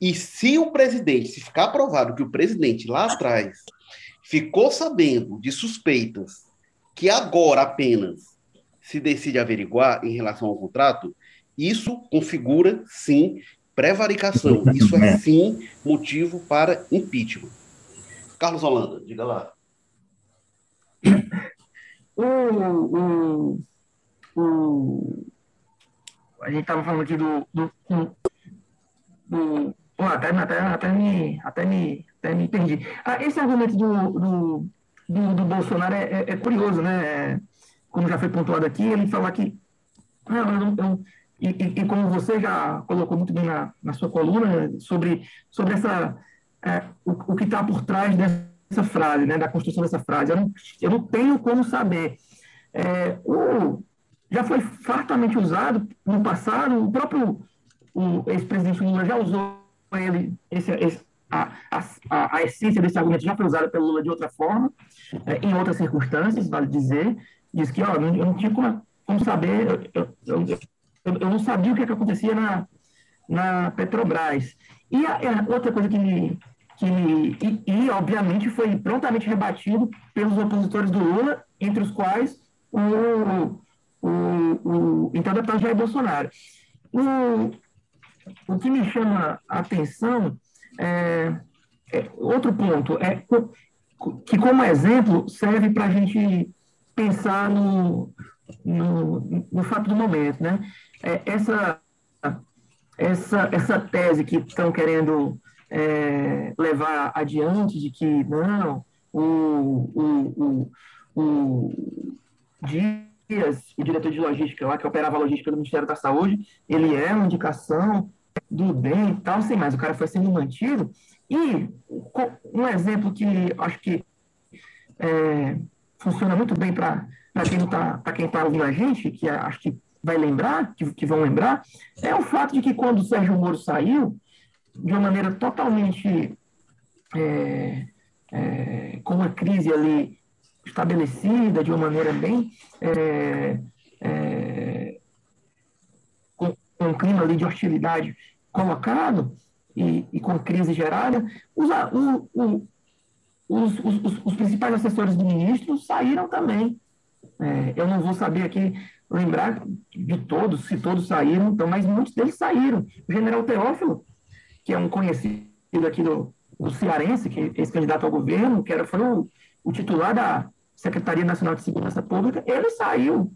E se o presidente, se ficar provado que o presidente lá atrás ficou sabendo de suspeitas que agora apenas se decide averiguar em relação ao contrato, isso configura sim prevaricação. Isso é sim motivo para impeachment. Carlos Holanda, diga lá. O, a gente estava falando aqui do. do, do pô, até, até, até, me, até, me, até me perdi. Ah, esse argumento do, do, do, do Bolsonaro é, é, é, curioso, né? É, como já foi pontuado aqui, ele fala que. Não, e, e, e, como você já colocou muito bem na, na sua coluna, sobre, sobre essa, é, o, o que está por trás dessa frase, né, da construção dessa frase. Eu não, eu não tenho como saber. É, o, já foi fartamente usado no passado, o próprio ex-presidente Lula já usou ele, esse, esse, a, a, a, essência desse argumento já foi usada pelo Lula de outra forma, é, em outras circunstâncias, vale dizer, diz que ó, eu não tinha como, como saber, eu, eu, eu, eu, não sabia o que, é que acontecia na, na Petrobras. E a, a outra coisa que me, que e, e, obviamente foi prontamente rebatido pelos opositores do Lula, entre os quais o o, o então deputado Jair Bolsonaro. O, o que me chama a atenção é, é outro ponto é que como exemplo serve para a gente pensar no, no, no, fato do momento, né? É, essa essa essa tese que estão querendo é, levar adiante de que não o, o, o, o Dias, o diretor de logística lá, que operava a logística do Ministério da Saúde, ele é uma indicação do bem e tal, sem mais, o cara foi sendo mantido. E um exemplo que acho que é, funciona muito bem para quem está tá ouvindo a gente, que acho que vai lembrar, que, que vão lembrar, é o fato de que quando o Sérgio Moro saiu, de uma maneira totalmente é, é, com uma crise ali estabelecida de uma maneira bem é, é, com, com, um clima ali de hostilidade colocado e, e com crise gerada, os, o, o, os, os, os, principais assessores do ministro saíram também. É, eu não vou saber aqui lembrar de todos, se todos saíram, então, mas muitos deles saíram. O general Teófilo, que é um conhecido aqui do, do Cearense, que é ex-candidato ao governo, que era, foi o, o titular da, Secretaria Nacional de Segurança Pública, ele saiu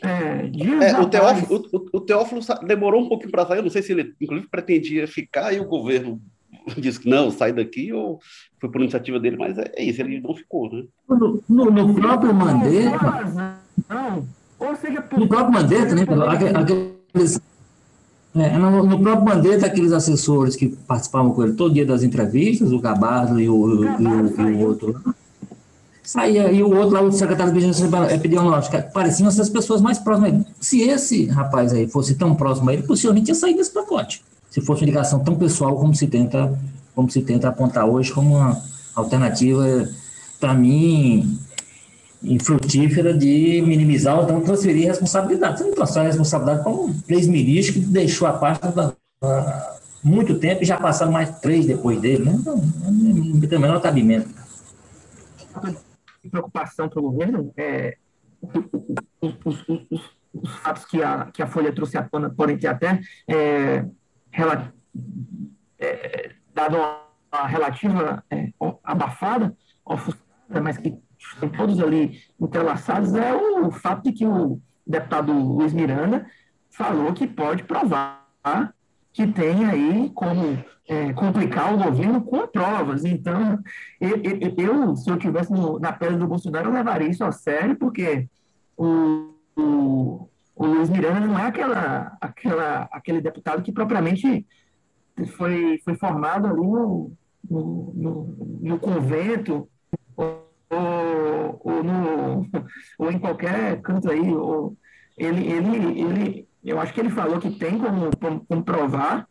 é, dias é, o, Teófilo, o, o, Teófilo demorou um pouquinho para sair, eu não sei se ele, inclusive, pretendia ficar e o governo disse que não, sai daqui, ou foi por iniciativa dele, mas é, é isso, ele não ficou, né? No, no, no próprio Mandetta... Não, ou seja... Por... No próprio Mandetta, né, aqueles... É, no, no, próprio Mandetta, aqueles assessores que participavam com ele todo dia das entrevistas, o Gabardo e o, Gabardo e o, e o outro saía, e o outro lá, o secretário de Vigilância Epidemiológica, pareciam essas pessoas mais próximas. Se esse rapaz aí fosse tão próximo a ele, possivelmente ia sair desse pacote. Se fosse uma ligação tão pessoal como se tenta, como se tenta apontar hoje como uma alternativa, para mim, infrutífera de minimizar ou então transferir responsabilidade. Você não transfere responsabilidade para um ex-ministro que deixou a pasta há muito tempo e já passaram mais três depois dele. Né? Então, não tem o menor cabimento preocupação para o governo, é, os, os, os, os, fatos que a, que a Folha trouxe à tona podem ter até é, rela, é, dado uma relativa é, abafada, ofuscada, mas que estão todos ali entrelaçados, é o fato de que o deputado Luiz Miranda falou que pode provar que tem aí como é, complicar o governo com provas. Então, eu, se eu estivesse na pele do Bolsonaro, eu levaria isso a sério, porque o, o, o Luiz Miranda não é aquela, aquela, aquele deputado que propriamente foi, foi formado ali no, no, no, no convento ou, ou, no, ou em qualquer canto aí. Ou, ele, ele, ele, eu acho que ele falou que tem como, como, como provar.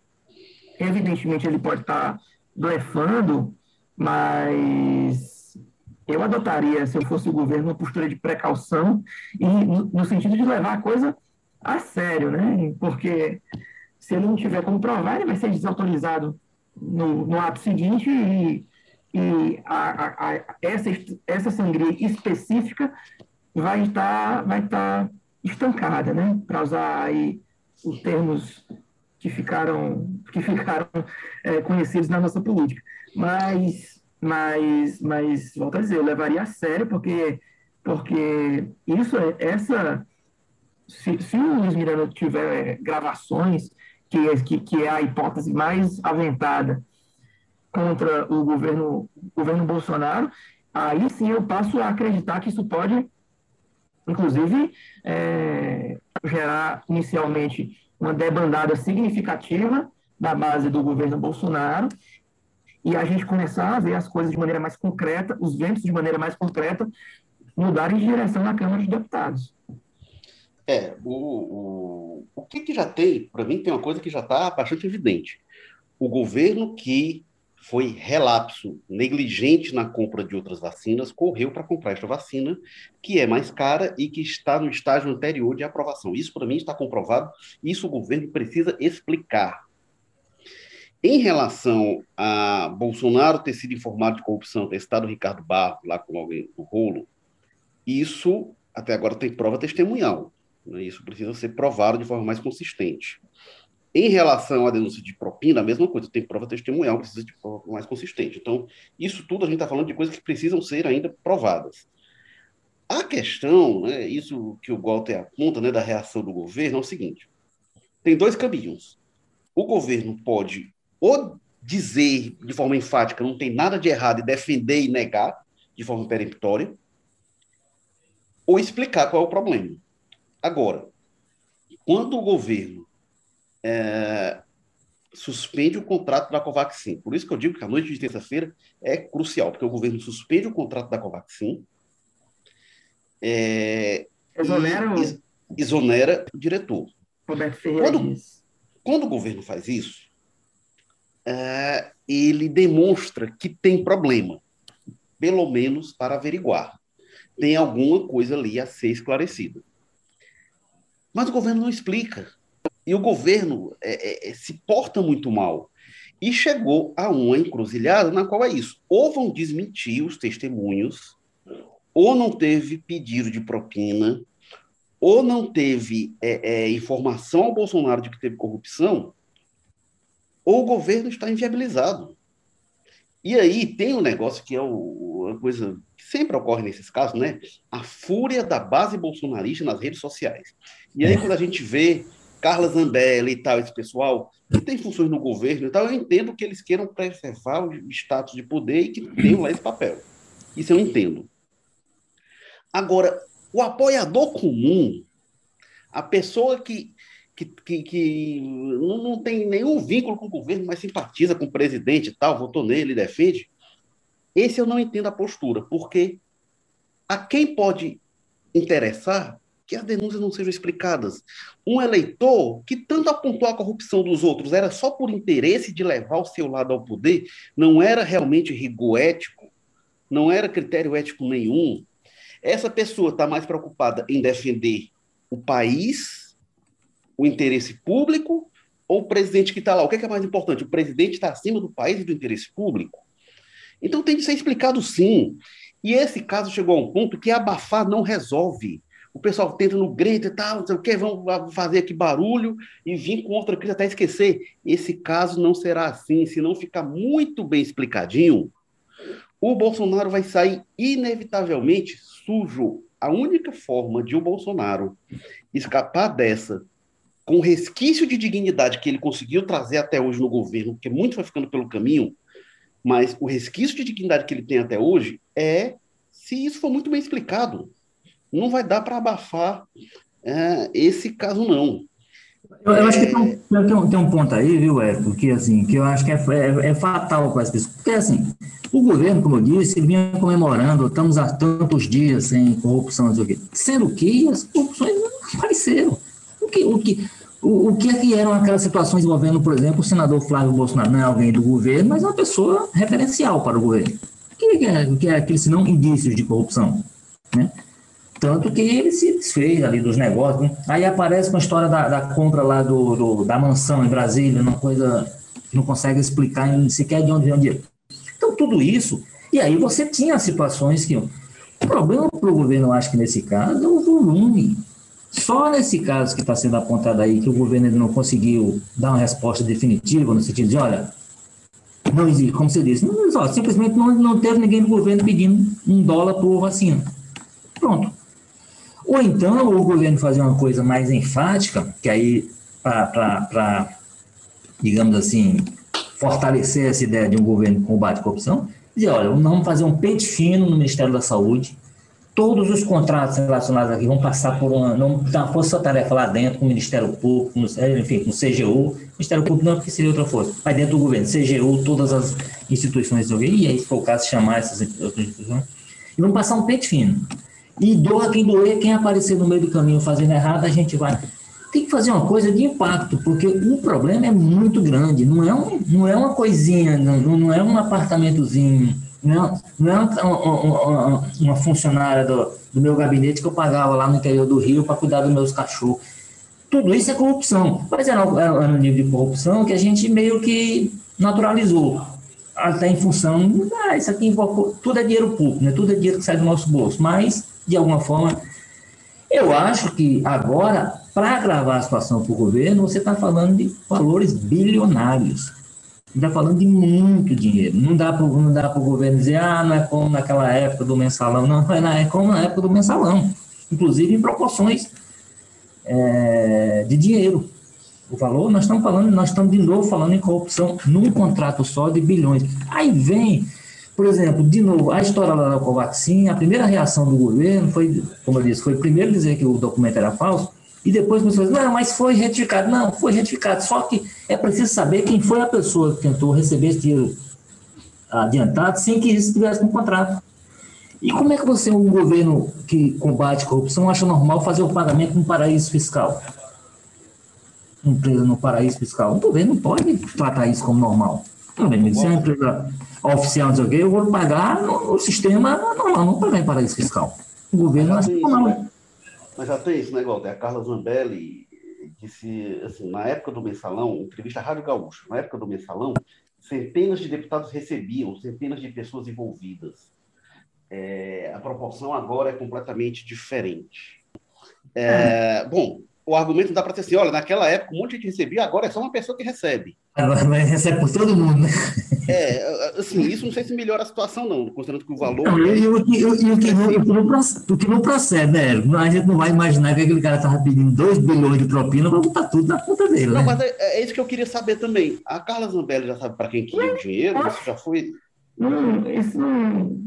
Evidentemente, ele pode estar blefando, mas eu adotaria, se eu fosse o governo, uma postura de precaução e no, no sentido de levar a coisa a sério, né? Porque se ele não tiver como provar, ele vai ser desautorizado no, no ato seguinte e, e a, a, a, essa, essa sangria específica vai estar, vai estar estancada, né? Para usar aí os termos que ficaram, que ficaram é, conhecidos na nossa política. Mas, mas, mas, volto a dizer, eu levaria a sério, porque, porque isso, essa, se, se o Luiz Miranda tiver gravações, que é, que, que é a hipótese mais aventada contra o governo, governo Bolsonaro, aí sim eu passo a acreditar que isso pode, inclusive, é, gerar inicialmente uma debandada significativa da base do governo Bolsonaro e a gente começar a ver as coisas de maneira mais concreta, os ventos de maneira mais concreta, mudarem de direção na Câmara de Deputados. É, o, o, o que, que já tem, para mim, tem uma coisa que já está bastante evidente. O governo que foi relapso, negligente na compra de outras vacinas, correu para comprar esta vacina, que é mais cara e que está no estágio anterior de aprovação. Isso, para mim, está comprovado. Isso o governo precisa explicar. Em relação a Bolsonaro ter sido informado de corrupção, ter estado Ricardo Barro lá com alguém no rolo, isso até agora tem prova testemunhal. Né? Isso precisa ser provado de forma mais consistente. Em relação à denúncia de propina, a mesma coisa, tem prova testemunhal, precisa de prova mais consistente. Então, isso tudo a gente está falando de coisas que precisam ser ainda provadas. A questão, né, isso que o Walter aponta né, da reação do governo, é o seguinte: tem dois caminhos. O governo pode ou dizer de forma enfática não tem nada de errado e defender e negar de forma peremptória, ou explicar qual é o problema. Agora, quando o governo é, suspende o contrato da Covaxin. Por isso que eu digo que a noite de terça-feira é crucial, porque o governo suspende o contrato da Covaxin. É, exonera, o... exonera o diretor. Roberto Ferreira. Quando, quando o governo faz isso, é, ele demonstra que tem problema, pelo menos para averiguar. Tem alguma coisa ali a ser esclarecida. Mas o governo não explica. E o governo é, é, é, se porta muito mal. E chegou a uma encruzilhada na qual é isso. Ou vão desmentir os testemunhos, ou não teve pedido de propina, ou não teve é, é, informação ao Bolsonaro de que teve corrupção, ou o governo está inviabilizado. E aí tem um negócio que é o, uma coisa que sempre ocorre nesses casos, né? A fúria da base bolsonarista nas redes sociais. E aí, quando a gente vê Carla Zambelli e tal, esse pessoal, que tem funções no governo e tal, eu entendo que eles queiram preservar o status de poder e que tenham lá esse papel. Isso eu entendo. Agora, o apoiador comum, a pessoa que, que, que, que não, não, tem nenhum vínculo com o governo, mas simpatiza com o presidente e tal, votou nele, defende, esse eu não entendo a postura, porque a quem pode interessar que as denúncias não sejam explicadas. Um eleitor que tanto apontou a corrupção dos outros era só por interesse de levar o seu lado ao poder, não era realmente rigor ético, não era critério ético nenhum. Essa pessoa está mais preocupada em defender o país, o interesse público, ou o presidente que está lá? O que é, que é mais importante? O presidente está acima do país e do interesse público? Então tem de ser explicado sim. E esse caso chegou a um ponto que abafar não resolve o pessoal tenta no grito e tal, não sei o que, vão fazer aqui barulho e vir com outra crise até esquecer. Esse caso não será assim, se não ficar muito bem explicadinho, o Bolsonaro vai sair inevitavelmente sujo. A única forma de o Bolsonaro escapar dessa, com o resquício de dignidade que ele conseguiu trazer até hoje no governo, porque muito vai ficando pelo caminho, mas o resquício de dignidade que ele tem até hoje é se isso for muito bem explicado não vai dar para abafar É, esse caso não. Eu, eu acho que tem um, tem, um, tem um, ponto aí, viu, Érico, que, assim, que eu acho que é, é, é fatal para as pessoas. Porque, assim, o governo, como eu disse, ele vinha comemorando, estamos há tantos dias sem corrupção, não sei o quê. Sendo que as corrupções não apareceram. O que, o que, o, o que, é que eram aquelas situações envolvendo, por exemplo, o senador Flávio Bolsonaro? Não é alguém do governo, mas é uma pessoa referencial para o governo. O que é, o que é aqueles, senão, indícios de corrupção? Né? Tanto que ele se desfez ali dos negócios. Né? Aí aparece com a história da, da compra lá do, do, da mansão em Brasília, uma coisa que não consegue explicar sequer de onde vem o dinheiro. Então, tudo isso. E aí você tinha situações que. O problema para o governo, acho que nesse caso, é o volume. Só nesse caso que está sendo apontado aí, que o governo não conseguiu dar uma resposta definitiva, no sentido de, olha, não existe, como você disse, não, simplesmente não, não teve ninguém do governo pedindo um dólar por vacina. Pronto. Ou então o governo fazer uma coisa mais enfática, que aí, para, digamos assim, fortalecer essa ideia de um governo que combate a corrupção, dizer, olha, vamos fazer um pente fino no Ministério da Saúde, todos os contratos relacionados aqui vão passar por uma, não uma força-tarefa lá dentro, com o Ministério Público, enfim, com o CGU, Ministério Público não, porque seria outra força, mas dentro do governo, CGU, todas as instituições e aí, se for o caso, chamar essas instituições, e vão passar um pente fino. E doa quem doer, quem aparecer no meio do caminho fazendo errado, a gente vai. Tem que fazer uma coisa de impacto, porque o problema é muito grande. Não é, um, não é uma coisinha, não, não é um apartamentozinho, não é, não é uma, uma, uma funcionária do, do meu gabinete que eu pagava lá no interior do Rio para cuidar dos meus cachorros. Tudo isso é corrupção. Mas era, era um nível de corrupção que a gente meio que naturalizou até em função, ah, isso aqui envolve, tudo é dinheiro público, né? tudo é dinheiro que sai do nosso bolso, mas de alguma forma. Eu acho que agora, para agravar a situação para o governo, você está falando de valores bilionários. Está falando de muito dinheiro. Não dá para o governo dizer, ah, não é como naquela época do mensalão. Não, é, é como na época do mensalão. Inclusive em proporções é, de dinheiro. O valor, nós estamos falando, nós estamos de novo falando em corrupção num contrato só de bilhões. Aí vem por exemplo, de novo, a história lá da Covaxin, a primeira reação do governo foi, como eu disse, foi primeiro dizer que o documento era falso, e depois você falou, não, mas foi retificado. Não, foi retificado. Só que é preciso saber quem foi a pessoa que tentou receber esse dinheiro adiantado sem que isso estivesse no contrato. E como é que você, um governo que combate corrupção, acha normal fazer o pagamento num paraíso fiscal? Empresa no paraíso fiscal. Um governo não pode tratar isso como normal. Também, se é uma empresa oficial, não eu vou pagar no, no sistema normal, não pagar em paraíso fiscal. O governo mas já tem, isso, né? Mas já tem esse negócio, a Carla Zambelli disse, assim, na época do mensalão, entrevista à Rádio Gaúcho, na época do mensalão, centenas de deputados recebiam, centenas de pessoas envolvidas. É, a proporção agora é completamente diferente. É, bom, o argumento dá para ser assim, olha, naquela época um monte de gente recebia, agora é só uma pessoa que recebe. Agora recebe por todo mundo, né? É, assim, isso não sei se melhora a situação, não, considerando que o valor. Não, e, o, que, o, o, que não, o que não procede, né? A gente não vai imaginar que aquele cara estava pedindo 2 bilhões de propina para botar tudo na conta dele. Não, né? mas é, é, isso que eu queria saber também. A Carla Zambelli já sabe para quem que ia o dinheiro? Isso já foi. Não, isso não.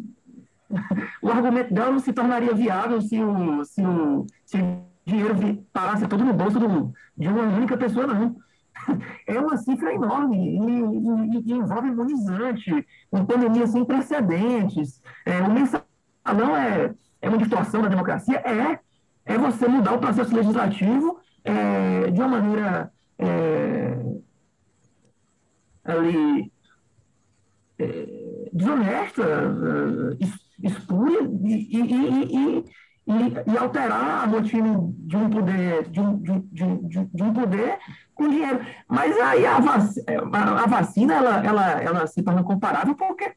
O argumento dela não se tornaria viável se o, se o, se o dinheiro parasse todo no bolso do, de uma única pessoa, não. É uma cifra enorme e, e, e envolve imunizante, uma pandemia sem precedentes. É, o mensalão é, é uma distorção da democracia? É. É você mudar o processo legislativo é, de uma maneira é, ali é, desonesta, é, espúria e, e, e, e, e alterar a rotina de um poder, de um, de, de, de um poder com dinheiro. Mas aí a, vac, a, vacina ela, ela, ela se torna comparável porque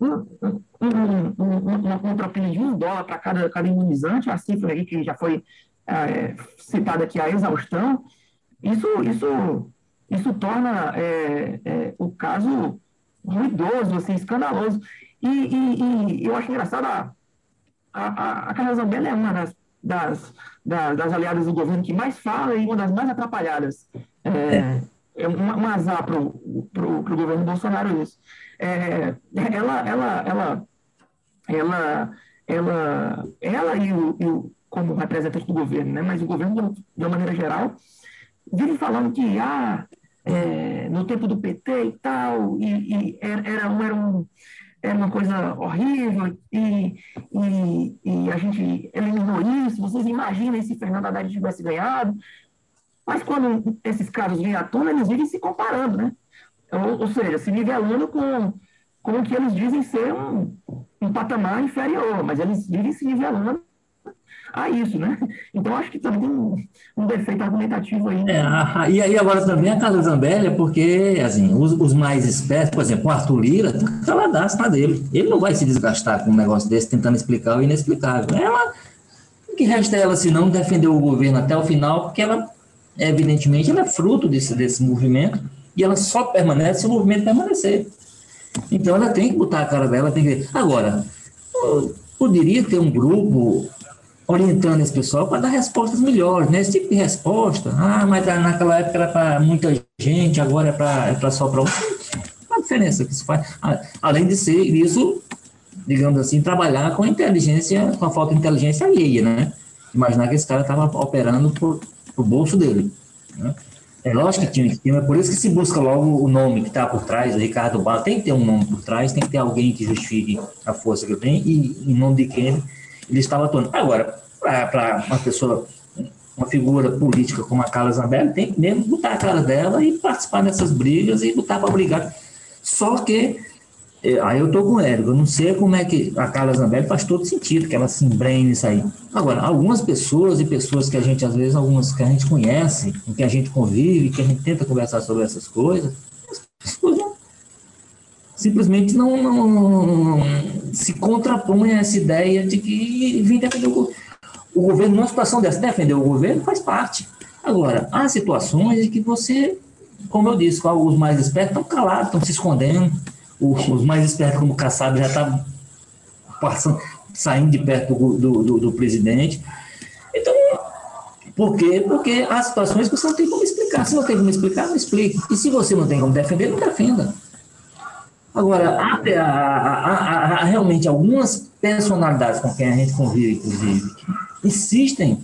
um, um, um, um, propina de um dólar para cada, cada imunizante, a cifra aí que já foi é, citada aqui a exaustão, isso, isso, isso torna é, é, o caso ruidoso, assim, escandaloso. E, e, e eu acho engraçado a a, a, a Carla Zambelli é uma das, das, das, das, aliadas do governo que mais fala e uma das mais atrapalhadas. É, é um, um azar para o governo Bolsonaro isso. É, ela, ela, ela, ela, ela, ela e o, e o, como representante do governo, né? mas o governo, de uma maneira geral, vive falando que ah, é, no tempo do PT e tal, e, e era, era, um, era uma coisa horrível, e, e, e, a gente eliminou isso. Vocês imaginem se Fernando Haddad tivesse ganhado. Mas quando esses casos vêm à tona, eles vivem se comparando, né? Ou, ou seja, se nivelando com, com o que eles dizem ser um, um patamar inferior, mas eles vivem se nivelando a isso, né? Então acho que também tem um, um defeito argumentativo aí. Né? É, e aí agora também a Carla Zambelli, porque assim, os, os, mais espertos, por exemplo, o Arthur Lira, ela dá na dele. Ele não vai se desgastar com um negócio desse tentando explicar o inexplicável. Ela, o que resta é ela se não defender o governo até o final, porque ela, evidentemente, ela é fruto desse, desse movimento e ela só permanece se o movimento permanecer. Então ela tem que botar a cara dela, tem que. Agora, poderia ter um grupo orientando esse pessoal para dar respostas melhores, né? Esse tipo de resposta, ah, mas naquela época era para muita gente, agora é para é só para um. Qual a diferença que isso faz? Além de ser isso, digamos assim, trabalhar com inteligência, com a falta de inteligência alheia, né? Imaginar que esse cara estava operando por, por bolso dele. Né? É lógico que tinha esquema, é por isso que se busca logo o nome que está por trás, o Ricardo Barros, tem que ter um nome por trás, tem que ter alguém que justifique a força que tem e em nome de quem ele estava atuando. Agora, para uma pessoa, uma figura política como a Carla Zambelli, tem que mesmo botar a cara dela e participar dessas brigas e lutar para brigar. Só que, eh, aí eu estou com o Érico, eu não sei como é que a Carla Zambelli faz todo sentido, que ela se embrenhe nisso aí. Agora, algumas pessoas e pessoas que a gente, às vezes, algumas que a gente conhece, com que a gente convive, que a gente tenta conversar sobre essas coisas, as pessoas não simplesmente não, não, não, se contrapõe a essa ideia de que vem defender o, o governo, numa situação dessa, defender o governo faz parte. Agora, há situações em que você, como eu disse, os mais espertos estão calados, estão se escondendo, os mais espertos, como o Kassab, já estavam passando, saindo de perto do, do, do, presidente. Então, por quê? Porque há situações que você não tem como explicar. Se não tem como explicar, não explique. E se você não tem como defender, não defenda. Agora, há, há, há, há, realmente algumas personalidades com quem a gente convive, inclusive, que insistem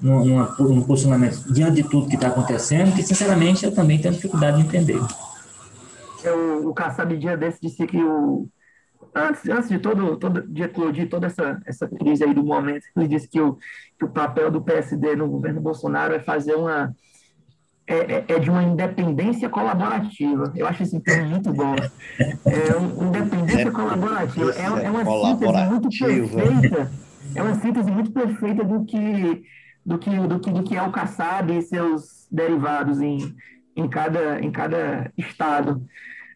num, num posicionamento diante de tudo que está acontecendo, que, sinceramente, eu também tenho dificuldade de entender. Eu, o Kassab, desse, disse que o, antes, antes de todo, todo de eclodir toda essa, essa crise aí do momento, ele disse que o, que o papel do PSD no governo Bolsonaro é fazer uma é, é, é, de uma independência colaborativa. Eu acho esse termo muito bom. É uma independência colaborativa. É, é uma síntese muito perfeita. É uma síntese muito perfeita do que do que do que, do que é o Kassab e seus derivados em, em cada em cada estado.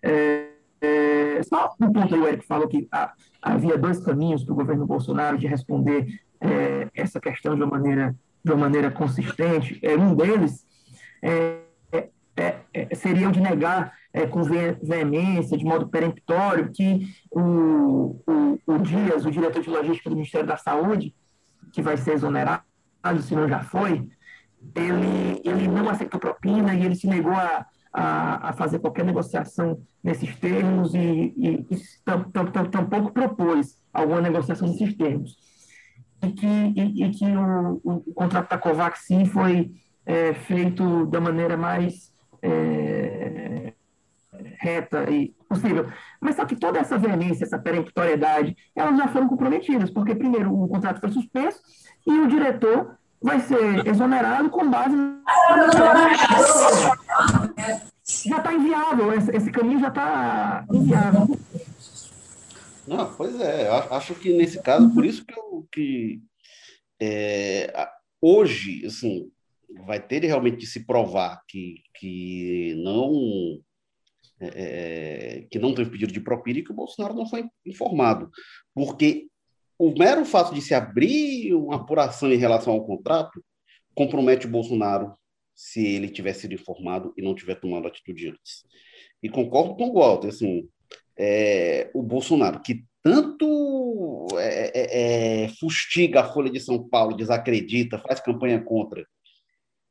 É, é, só um ponto aí, o Eric falou que ah, havia dois caminhos para o governo Bolsonaro de responder é, essa questão de uma maneira de uma maneira consistente. É, um deles é, é, é, seria o de negar com veemência, de modo peremptório, que o, o, o Dias, o diretor de logística do Ministério da Saúde, que vai ser exonerado, se não já foi, ele, ele não aceitou propina e ele se negou a, a, a fazer qualquer negociação nesses termos e, e, e tampouco propôs alguma negociação nesses termos. E que, e, e que o, o, contrato da Covax, sim, foi é, feito da maneira mais é, reta e possível. Mas só que toda essa veemência, essa peremptoriedade, elas já foram comprometidas, porque primeiro o contrato foi suspenso e o diretor vai ser exonerado com base já está inviável, esse, esse, caminho já está inviável. Não, pois é, acho que nesse caso, por isso que, eu, que é, hoje, assim, vai ter realmente de se provar que, que não é, é, que não teve pedido de propina e que o Bolsonaro não foi informado. Porque o mero fato de se abrir uma apuração em relação ao contrato compromete o Bolsonaro se ele tivesse sido informado e não tiver tomado atitude antes. E concordo com o Walter, assim, é, o Bolsonaro, que tanto é, é, é fustiga a Folha de São Paulo, desacredita, faz campanha contra,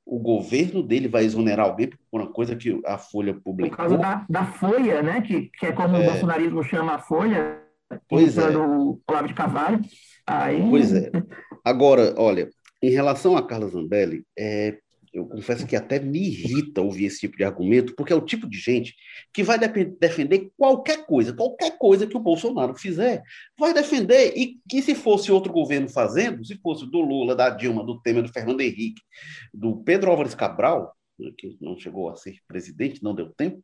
o governo dele vai exonerar alguém por uma coisa que a Folha publicou. Por causa da, da Folha, né? Que, que é como é. o bolsonarismo chama a Folha, pois é. o Olavo de Carvalho. Aí... Pois é. Agora, olha, em relação a Carla Zambelli, é, eu confesso que até me irrita ouvir esse tipo de argumento, porque é o tipo de gente que vai defender qualquer coisa, qualquer coisa que o Bolsonaro fizer, vai defender, e que se fosse outro governo fazendo, se fosse do Lula, da Dilma, do Temer, do Fernando Henrique, do Pedro Álvares Cabral, né, que não chegou a ser presidente, não deu tempo,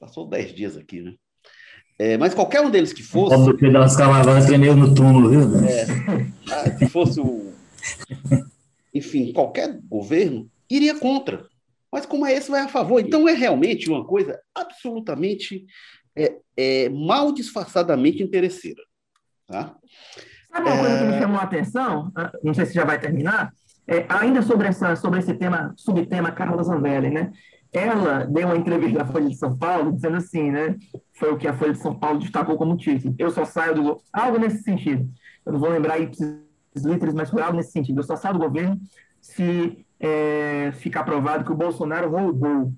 passou dez dias aqui, né? É, mas qualquer um deles que fosse. O Pedro Álvares Cabral tremeu no túmulo, viu? É, se fosse o enfim, qualquer governo iria contra. Mas como é esse, vai a favor. Então é realmente uma coisa absolutamente é, é, mal disfarçadamente interesseira. Tá? Sabe uma coisa que me é. chamou a atenção? Ah, não sei se já vai terminar. É, ainda sobre, essa, sobre esse tema, subtema Carla Zambelli, né? Ela deu uma entrevista na Folha de São Paulo dizendo assim, né? Foi o que a Folha de São Paulo destacou como título. Eu só saio do... Algo nesse sentido. Eu não vou lembrar aí literais, mas foi nesse sentido. Eu só saio do governo se é, ficar provado que o Bolsonaro roubou.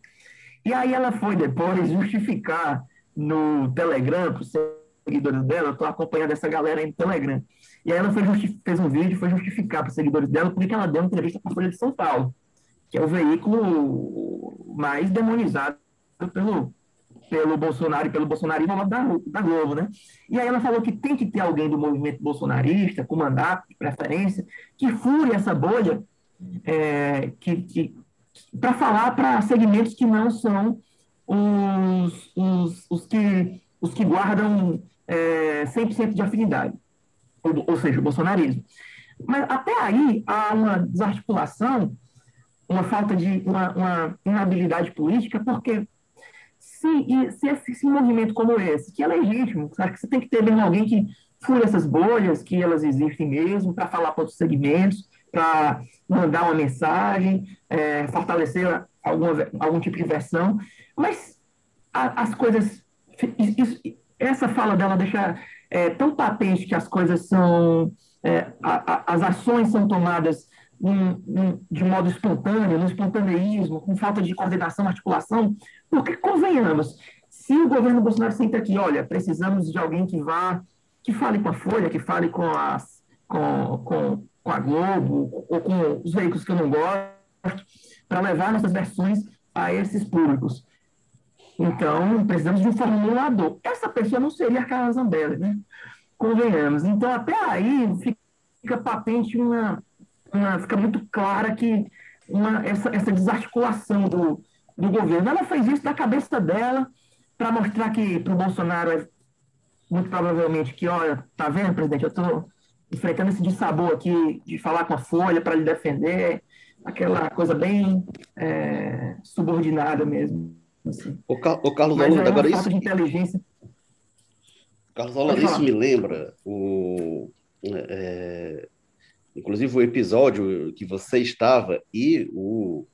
E aí ela foi depois justificar no Telegram, para os seguidores dela, eu estou acompanhando essa galera aí no Telegram. E aí ela fez um vídeo, foi justificar para os seguidores dela porque ela deu uma entrevista para a Folha de São Paulo, que é o veículo mais demonizado pelo, pelo Bolsonaro e pelo bolsonarismo da, da Globo, né? E aí ela falou que tem que ter alguém do movimento bolsonarista, com mandato, de preferência, que fure essa bolha é, que, que para falar para segmentos que não são os, os, os, que, os que guardam é, 100% de afinidade, ou, ou seja, o bolsonarismo. Mas até aí há uma desarticulação, uma falta de uma, uma inabilidade política, porque se, se esse movimento como esse, que é legítimo, acho que você tem que ter mesmo alguém que fure essas bolhas, que elas existem mesmo, para falar para outros segmentos, para mandar uma mensagem, é, fortalecer alguma, algum tipo de versão, mas a, as coisas. Isso, essa fala dela deixa é, tão patente que as coisas são. É, a, a, as ações são tomadas de modo espontâneo, no espontaneísmo, com falta de coordenação, articulação, porque, convenhamos, se o governo Bolsonaro senta aqui, olha, precisamos de alguém que vá, que fale com a Folha, que fale com, as, com, com, com a Globo, ou com os veículos que eu não gosto, para levar nossas versões a esses públicos. Então, precisamos de um formulador. Essa pessoa não seria a Carla Zambelli, né? Convenhamos. Então, até aí fica patente uma, uma fica muito clara que uma, essa, essa desarticulação do, do governo. Ela fez isso da cabeça dela para mostrar que para o Bolsonaro é muito provavelmente que, olha, tá vendo, presidente, eu estou enfrentando esse dissabor aqui de falar com a Folha para lhe defender, aquela coisa bem é, subordinada mesmo. Assim. O, Car o Carlos Holanda, é agora isso. de inteligência. Carlos Holanda, isso me lembra o. É, inclusive o episódio que você estava e o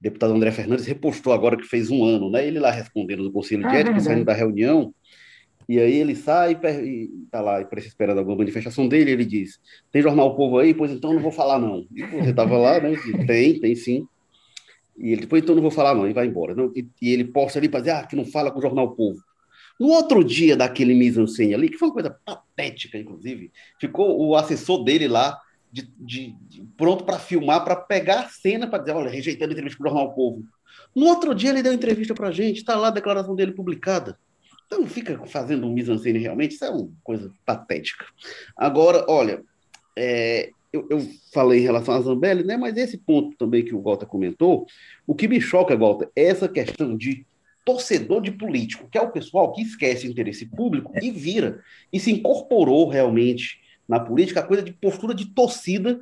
deputado André Fernandes repostou agora que fez um ano, né? Ele lá respondendo do Conselho de é Ética, saindo da reunião, e aí ele sai e está lá esperando alguma manifestação dele, ele diz, tem Jornal o Povo aí? Pois então não vou falar não. E você estava lá, né? Tem, tem sim. E ele, depois então não vou falar não, e vai embora. Não, e, e, ele posta ali para dizer, ah, que não fala com o Jornal o Povo. No outro dia daquele mise-en-scène ali, que foi uma coisa patética, inclusive, ficou o assessor dele lá, de, de, de pronto para filmar, para pegar a cena, para dizer, olha, rejeitando a entrevista com o Jornal Povo. No outro dia ele deu entrevista para a gente, está lá a declaração dele publicada. Então fica fazendo um mise-en-scène realmente, isso é uma coisa patética. Agora, olha, é, eu, eu, falei em relação a Zambelli, né, mas esse ponto também que o Walter comentou, o que me choca, Walter, é essa questão de torcedor de político, que é o pessoal que esquece o interesse público e vira, e se incorporou realmente na política, a coisa de postura de torcida,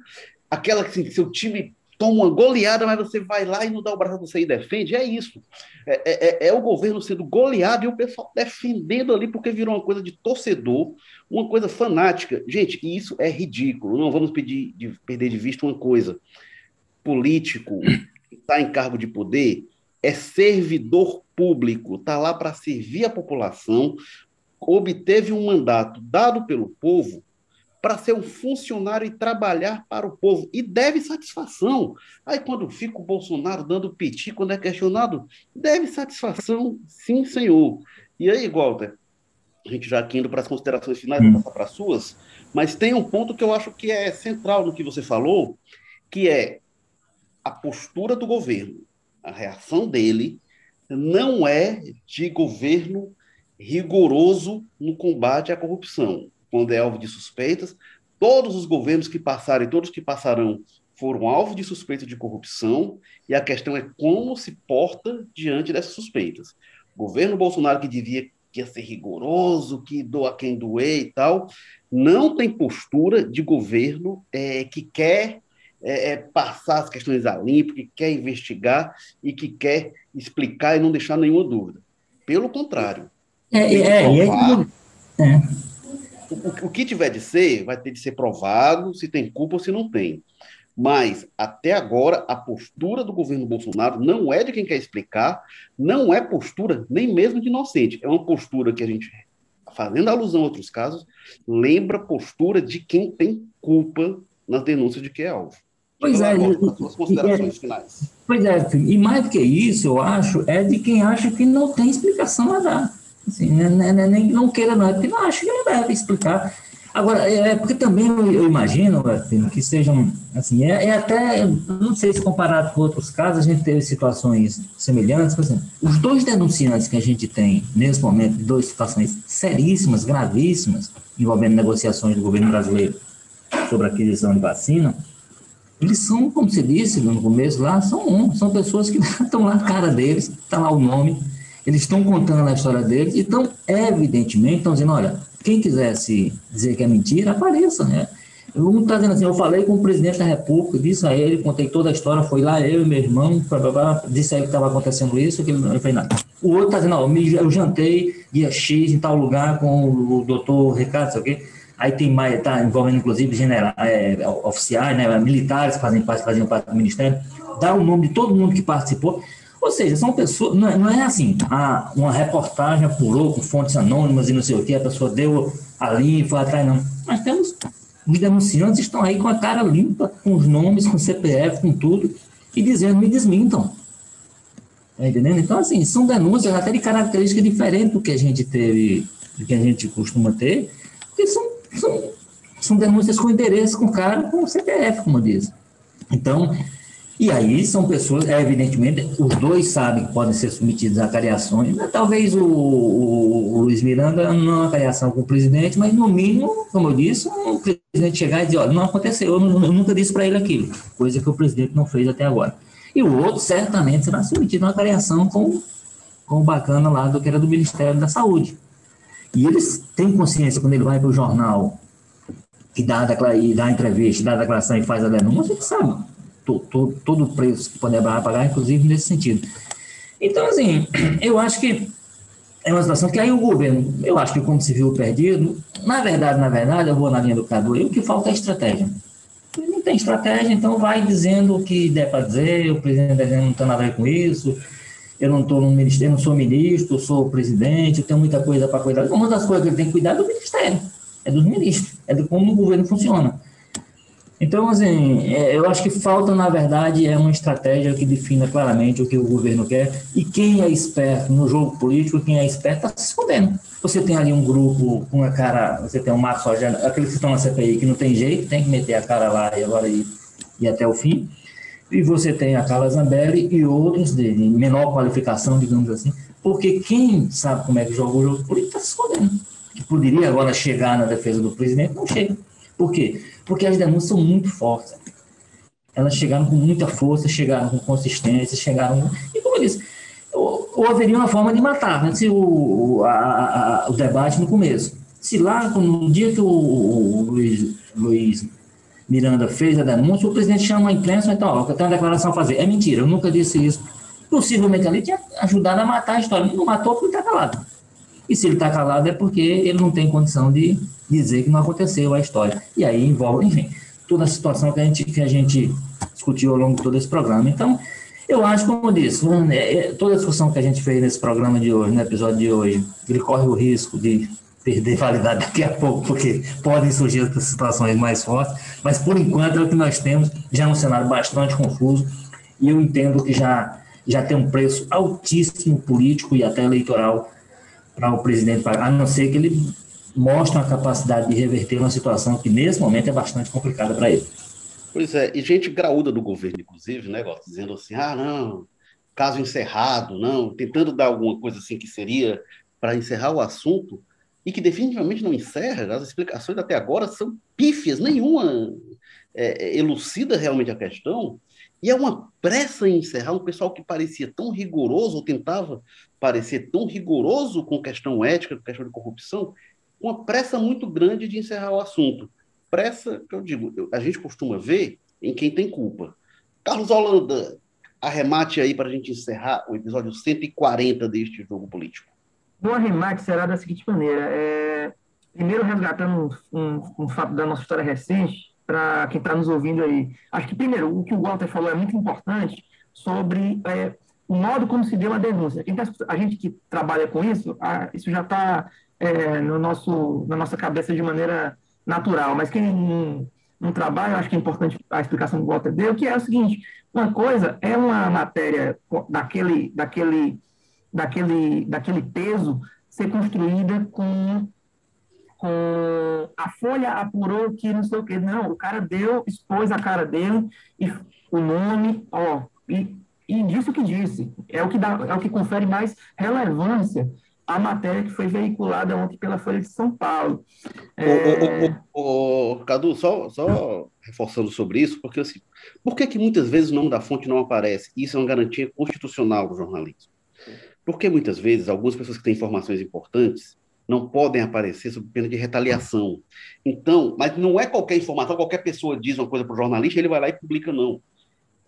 aquela que assim, seu time toma uma goleada, mas você vai lá e não dá o braço você e defende. É isso. É, é, é, é, o governo sendo goleado e o pessoal defendendo ali porque virou uma coisa de torcedor, uma coisa fanática. Gente, isso é ridículo. Não vamos pedir de, perder de vista uma coisa. Político está em cargo de poder é servidor público, está lá para servir a população, obteve um mandato dado pelo povo para ser um funcionário e trabalhar para o povo. E deve satisfação. Aí, quando fica o Bolsonaro dando piti, quando é questionado, deve satisfação, sim, senhor. E aí, Walter, a gente já aqui indo para as considerações finais, hum. para as suas, mas tem um ponto que eu acho que é central no que você falou, que é a postura do governo, a reação dele não é de governo rigoroso no combate à corrupção. Quando é alvo de suspeitas, todos os governos que passaram e todos que passarão foram alvo de suspeita de corrupção, e a questão é como se porta diante dessas suspeitas. O governo Bolsonaro, que devia que ia ser rigoroso, que doa quem doer e tal, não tem postura de governo é, que quer é, é, passar as questões a limpo, que quer investigar e que quer explicar e não deixar nenhuma dúvida. Pelo contrário. É, é, provar, é, o, o que tiver de ser, vai ter de ser provado se tem culpa ou se não tem. Mas, até agora, a postura do governo Bolsonaro não é de quem quer explicar, não é postura nem mesmo de inocente. É uma postura que a gente, fazendo alusão a outros casos, lembra postura de quem tem culpa nas denúncias de que é alvo. Pois é, suas considerações é, finais. Pois é, e mais do que isso, eu acho, é de quem acha que não tem explicação a dar. Assim, né, né, né, nem não queira, não, é porque não acha que não deve explicar. Agora, é, é porque também eu, imagino, que sejam, assim, é, é, até, não sei se comparado com outros casos, a gente teve situações semelhantes, por exemplo, os dois denunciantes que a gente tem nesse momento, duas situações seríssimas, gravíssimas, envolvendo negociações do governo brasileiro sobre a aquisição de vacina, eles são, como você disse no começo lá, são um, são pessoas que estão lá a cara deles, está lá o nome, eles estão contando a história deles e estão, evidentemente, estão dizendo, olha, quem quisesse dizer que é mentira, apareça, né? Um está dizendo assim, eu falei com o presidente da República, disse a ele, contei toda a história, foi lá eu e meu irmão, blá, blá, blá, disse a ele que estava acontecendo isso, que ele não fez nada. O outro está dizendo, não, eu jantei dia X em tal lugar com o doutor Ricardo, sei o quê. Aí tem mais, está envolvendo inclusive generais, é, oficiais, né, militares que fazem parte, faziam parte do ministério, dá o nome de todo mundo que participou. Ou seja, são pessoas, não é, não é assim, a, uma reportagem apurou com fontes anônimas e não sei o que, a pessoa deu ali e foi atrás, não. Mas temos, os denunciantes estão aí com a cara limpa, com os nomes, com CPF, com tudo, e dizendo, me desmintam. Tá entendendo? Então, assim, são denúncias até de característica diferente do que a gente teve, do que a gente costuma ter, são, são, denúncias com endereço, com cara, com CPF, como diz. Então, e aí são pessoas, é, evidentemente, os dois sabem que podem ser submetidos a cariações. Talvez o, o, o, Luiz Miranda não a cariação com o presidente, mas no mínimo, como eu disse, o presidente chegar e dizer, olha, não aconteceu, eu, eu nunca disse para ele aquilo, coisa que o presidente não fez até agora. E o outro certamente será submetido a uma cariação com, com o bacana lá do que era do Ministério da Saúde. E eles têm consciência quando ele vai para o jornal e dá, e dá a entrevista, dá a declaração e faz a denúncia, ele sabe to, to, todo o preço que vai pagar, inclusive nesse sentido. Então, assim, eu acho que é uma situação que aí o governo, eu acho que como se viu perdido, na verdade, na verdade, eu vou na linha do Cadu, o que falta é estratégia. Não tem estratégia, então vai dizendo o que der para dizer, o presidente não tem nada a ver com isso, eu não estou no ministério, não sou ministro, sou presidente, eu tenho muita coisa para cuidar. Uma das coisas que ele tem que cuidar é do ministério, é dos ministros, é de como o governo funciona. Então, assim, é, eu acho que falta, na verdade, é uma estratégia que defina claramente o que o governo quer e quem é esperto no jogo político, quem é esperto está se escondendo. Você tem ali um grupo com a cara, você tem um Marcos Rogério, aqueles que estão na CPI que não tem jeito, tem que meter a cara lá e agora ir, ir até o fim. E você tem a Carla Zambelli e outros de, de menor qualificação, digamos assim, porque quem sabe como é que joga o jogo político está se escondendo. Que poderia agora chegar na defesa do presidente, não chega. Por quê? Porque as denúncias são muito fortes. Elas chegaram com muita força, chegaram com consistência, chegaram. E como eu disse, ou haveria uma forma de matar, né? Se o, a, a, o debate no começo. Se lá, no dia que o, o Luiz, Luiz, Miranda fez a denúncia, o presidente chama a imprensa então, ó, eu tenho uma declaração a fazer. É mentira, eu nunca disse isso. Possivelmente ali tinha ajudado a matar a história. Não matou porque está calado. E se ele está calado é porque ele não tem condição de dizer que não aconteceu a história. E aí envolve, enfim, toda a situação que a gente, que a gente discutiu ao longo de todo esse programa. Então, eu acho, como eu disse, né, é, toda a discussão que a gente fez nesse programa de hoje, no episódio de hoje, ele corre o risco de perder validade daqui a pouco, porque podem surgir outras situações mais fortes, mas por enquanto é o que nós temos, já é um cenário bastante confuso, e eu entendo que já, já tem um preço altíssimo político e até eleitoral para o presidente, a não ser que ele mostre uma capacidade de reverter uma situação que nesse momento é bastante complicada para ele. Pois é, e gente graúda do governo, inclusive, né, dizendo assim, ah, não, caso encerrado, não, tentando dar alguma coisa assim que seria para encerrar o assunto, e que definitivamente não encerra, as explicações até agora são pífias, nenhuma é, é, elucida realmente a questão, e é uma pressa em encerrar um pessoal que parecia tão rigoroso, ou tentava parecer tão rigoroso com questão ética, com questão de corrupção, uma pressa muito grande de encerrar o assunto. Pressa, que eu digo, a gente costuma ver em quem tem culpa. Carlos Holanda, arremate aí para a gente encerrar o episódio 140 deste jogo político. O arremate será da seguinte maneira: é, primeiro, resgatando um, um, um fato da nossa história recente, para quem está nos ouvindo aí. Acho que, primeiro, o que o Walter falou é muito importante sobre é, o modo como se deu a denúncia. Tá, a gente que trabalha com isso, a, isso já está é, no nosso, na nossa cabeça de maneira natural, mas quem não, não trabalha, acho que é importante a explicação que o Walter deu, que é o seguinte, uma coisa é uma matéria daquele, daquele, daquele, daquele peso ser construída com com a Folha apurou que não sei o quê. Não, o cara deu, expôs a cara dele e o nome, ó, e, e disse o que disse. É o que dá, é o que confere mais relevância à matéria que foi veiculada ontem pela Folha de São Paulo. É... O, Cadu, só, só reforçando sobre isso, porque assim, por que, que muitas vezes o nome da fonte não aparece? Isso é uma garantia constitucional do jornalismo. Porque muitas vezes algumas pessoas que têm informações importantes não podem aparecer sob pena de retaliação. Então, mas não é qualquer informação, qualquer pessoa diz uma coisa para o jornalista, ele vai lá e publica, não.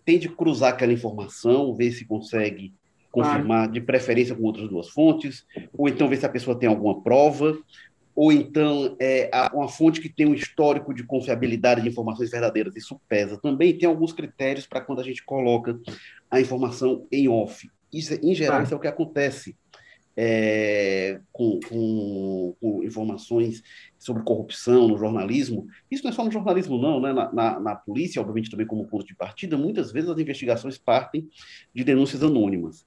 Tem de cruzar aquela informação, ver se consegue confirmar, de preferência com outras duas fontes, ou então ver se a pessoa tem alguma prova, ou então é, uma fonte que tem um histórico de confiabilidade de informações verdadeiras, isso pesa. Também tem alguns critérios para quando a gente coloca a informação em off. Isso, em geral, ah. isso é o que acontece é, com, com, com, informações sobre corrupção no jornalismo. Isso não é só no jornalismo, não, né? Na, na, na, polícia, obviamente, também como ponto de partida, muitas vezes as investigações partem de denúncias anônimas.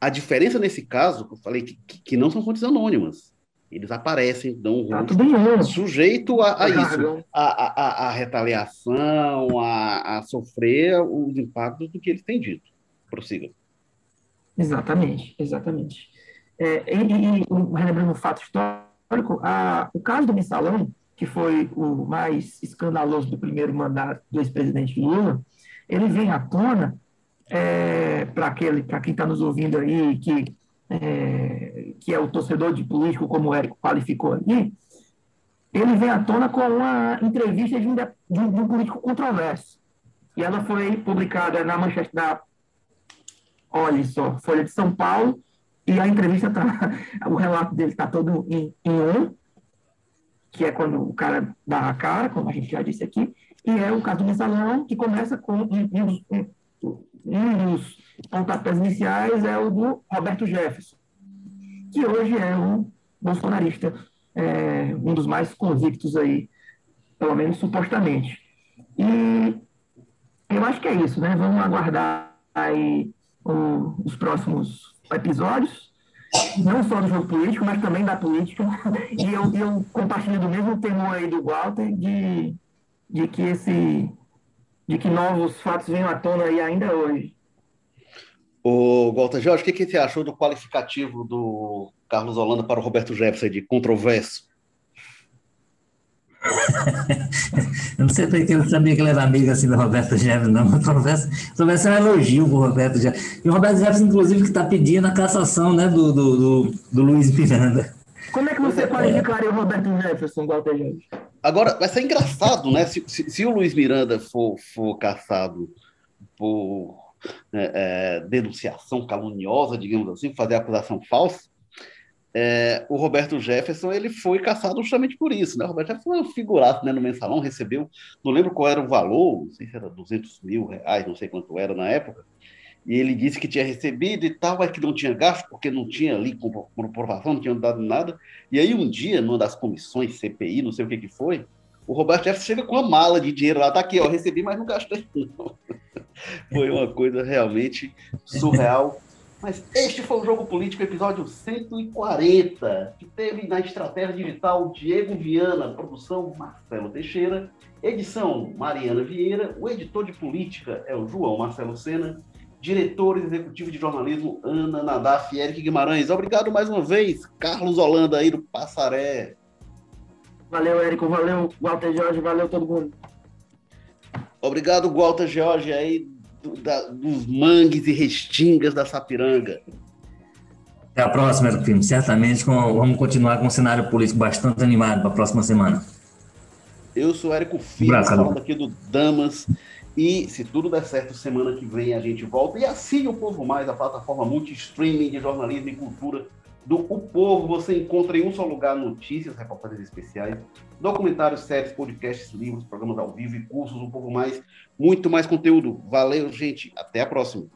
A diferença nesse caso, que eu falei, que, que não são fontes anônimas. Eles aparecem, dão um tá rosto, sujeito a, a tá isso, a, a, a, retaliação, a, a sofrer os impactos do que eles têm dito. Prossiga. Exatamente, exatamente. É, e, e, relembrando um fato histórico, a, o caso do mensalão, que foi o mais escandaloso do primeiro mandato do ex-presidente Lula, ele vem à tona é, para quem está nos ouvindo aí, que, é, que é o torcedor de político, como o Érico qualificou ali, ele vem à tona com uma entrevista de um, de de um político controverso. E ela foi publicada na manchete da, olha só, Folha de São Paulo, e a entrevista tá, o relato dele está todo em, em um, que é quando o cara dá a cara, como a gente já disse aqui, e é o caso do mensalão, que começa com um, um, um dos pontapés iniciais é o do Roberto Jefferson, que hoje é um bolsonarista, é, um dos mais convictos aí, pelo menos supostamente. E eu acho que é isso, né? Vamos aguardar aí os próximos episódios, não só do jogo político, mas também da política. E eu, eu compartilho do mesmo temor aí do Walter de, de que esse de que novos fatos venham à tona aí ainda hoje. O Walter Jorge, o que, que você achou do qualificativo do Carlos Holanda para o Roberto Jefferson de controverso? Eu não sei porque eu sabia que ele era amigo assim do Roberto Jefferson, não. Mas conversa, conversa é um elogio pro Roberto Jefferson. E o Roberto Jefferson, inclusive, que está pedindo a cassação né, do, do, do, do Luiz Miranda. Como é que você qualificaria o Roberto Jefferson, Walter Jefferson? Agora, vai ser engraçado, né? Se, se, se, o Luiz Miranda for, for caçado por é, é, denunciação caluniosa, digamos assim, fazer acusação falsa, é, o Roberto Jefferson ele foi caçado justamente por isso, né? O Roberto Jefferson um figurato né, no mensalão, recebeu, não lembro qual era o valor, não sei se era 200 mil reais, não sei quanto era na época, e ele disse que tinha recebido e tal, mas que não tinha gasto, porque não tinha ali comprovação, não tinha dado nada. E aí um dia, numa das comissões CPI, não sei o que que foi, o Roberto Jefferson chega com uma mala de dinheiro lá, tá aqui, ó, recebi, mas não gastei não. foi uma coisa realmente surreal Mas este foi o Jogo Político, episódio 140, que teve na estratégia digital Diego Viana, produção Marcelo Teixeira, edição Mariana Vieira, o editor de política é o João Marcelo Sena, diretor executivo de jornalismo Ana Nadaf e Eric Guimarães. Obrigado mais uma vez, Carlos Holanda aí do Passaré. Valeu, Érico, valeu, Walter Jorge, valeu todo mundo. Obrigado, Walter Jorge aí do, da, dos mangues e restingas da Sapiranga. Até a próxima, Érico Certamente com, vamos continuar com um cenário político bastante animado para a próxima semana. Eu sou Érico Filho, um falando aqui do Damas. E se tudo der certo, semana que vem a gente volta. E assine o Povo Mais, a plataforma multi-streaming de jornalismo e cultura do O Povo, você encontra em um só lugar notícias, reportagens especiais, documentários, séries, podcasts, livros, programas ao vivo e cursos, um pouco mais, muito mais conteúdo. Valeu, gente. Até a próxima.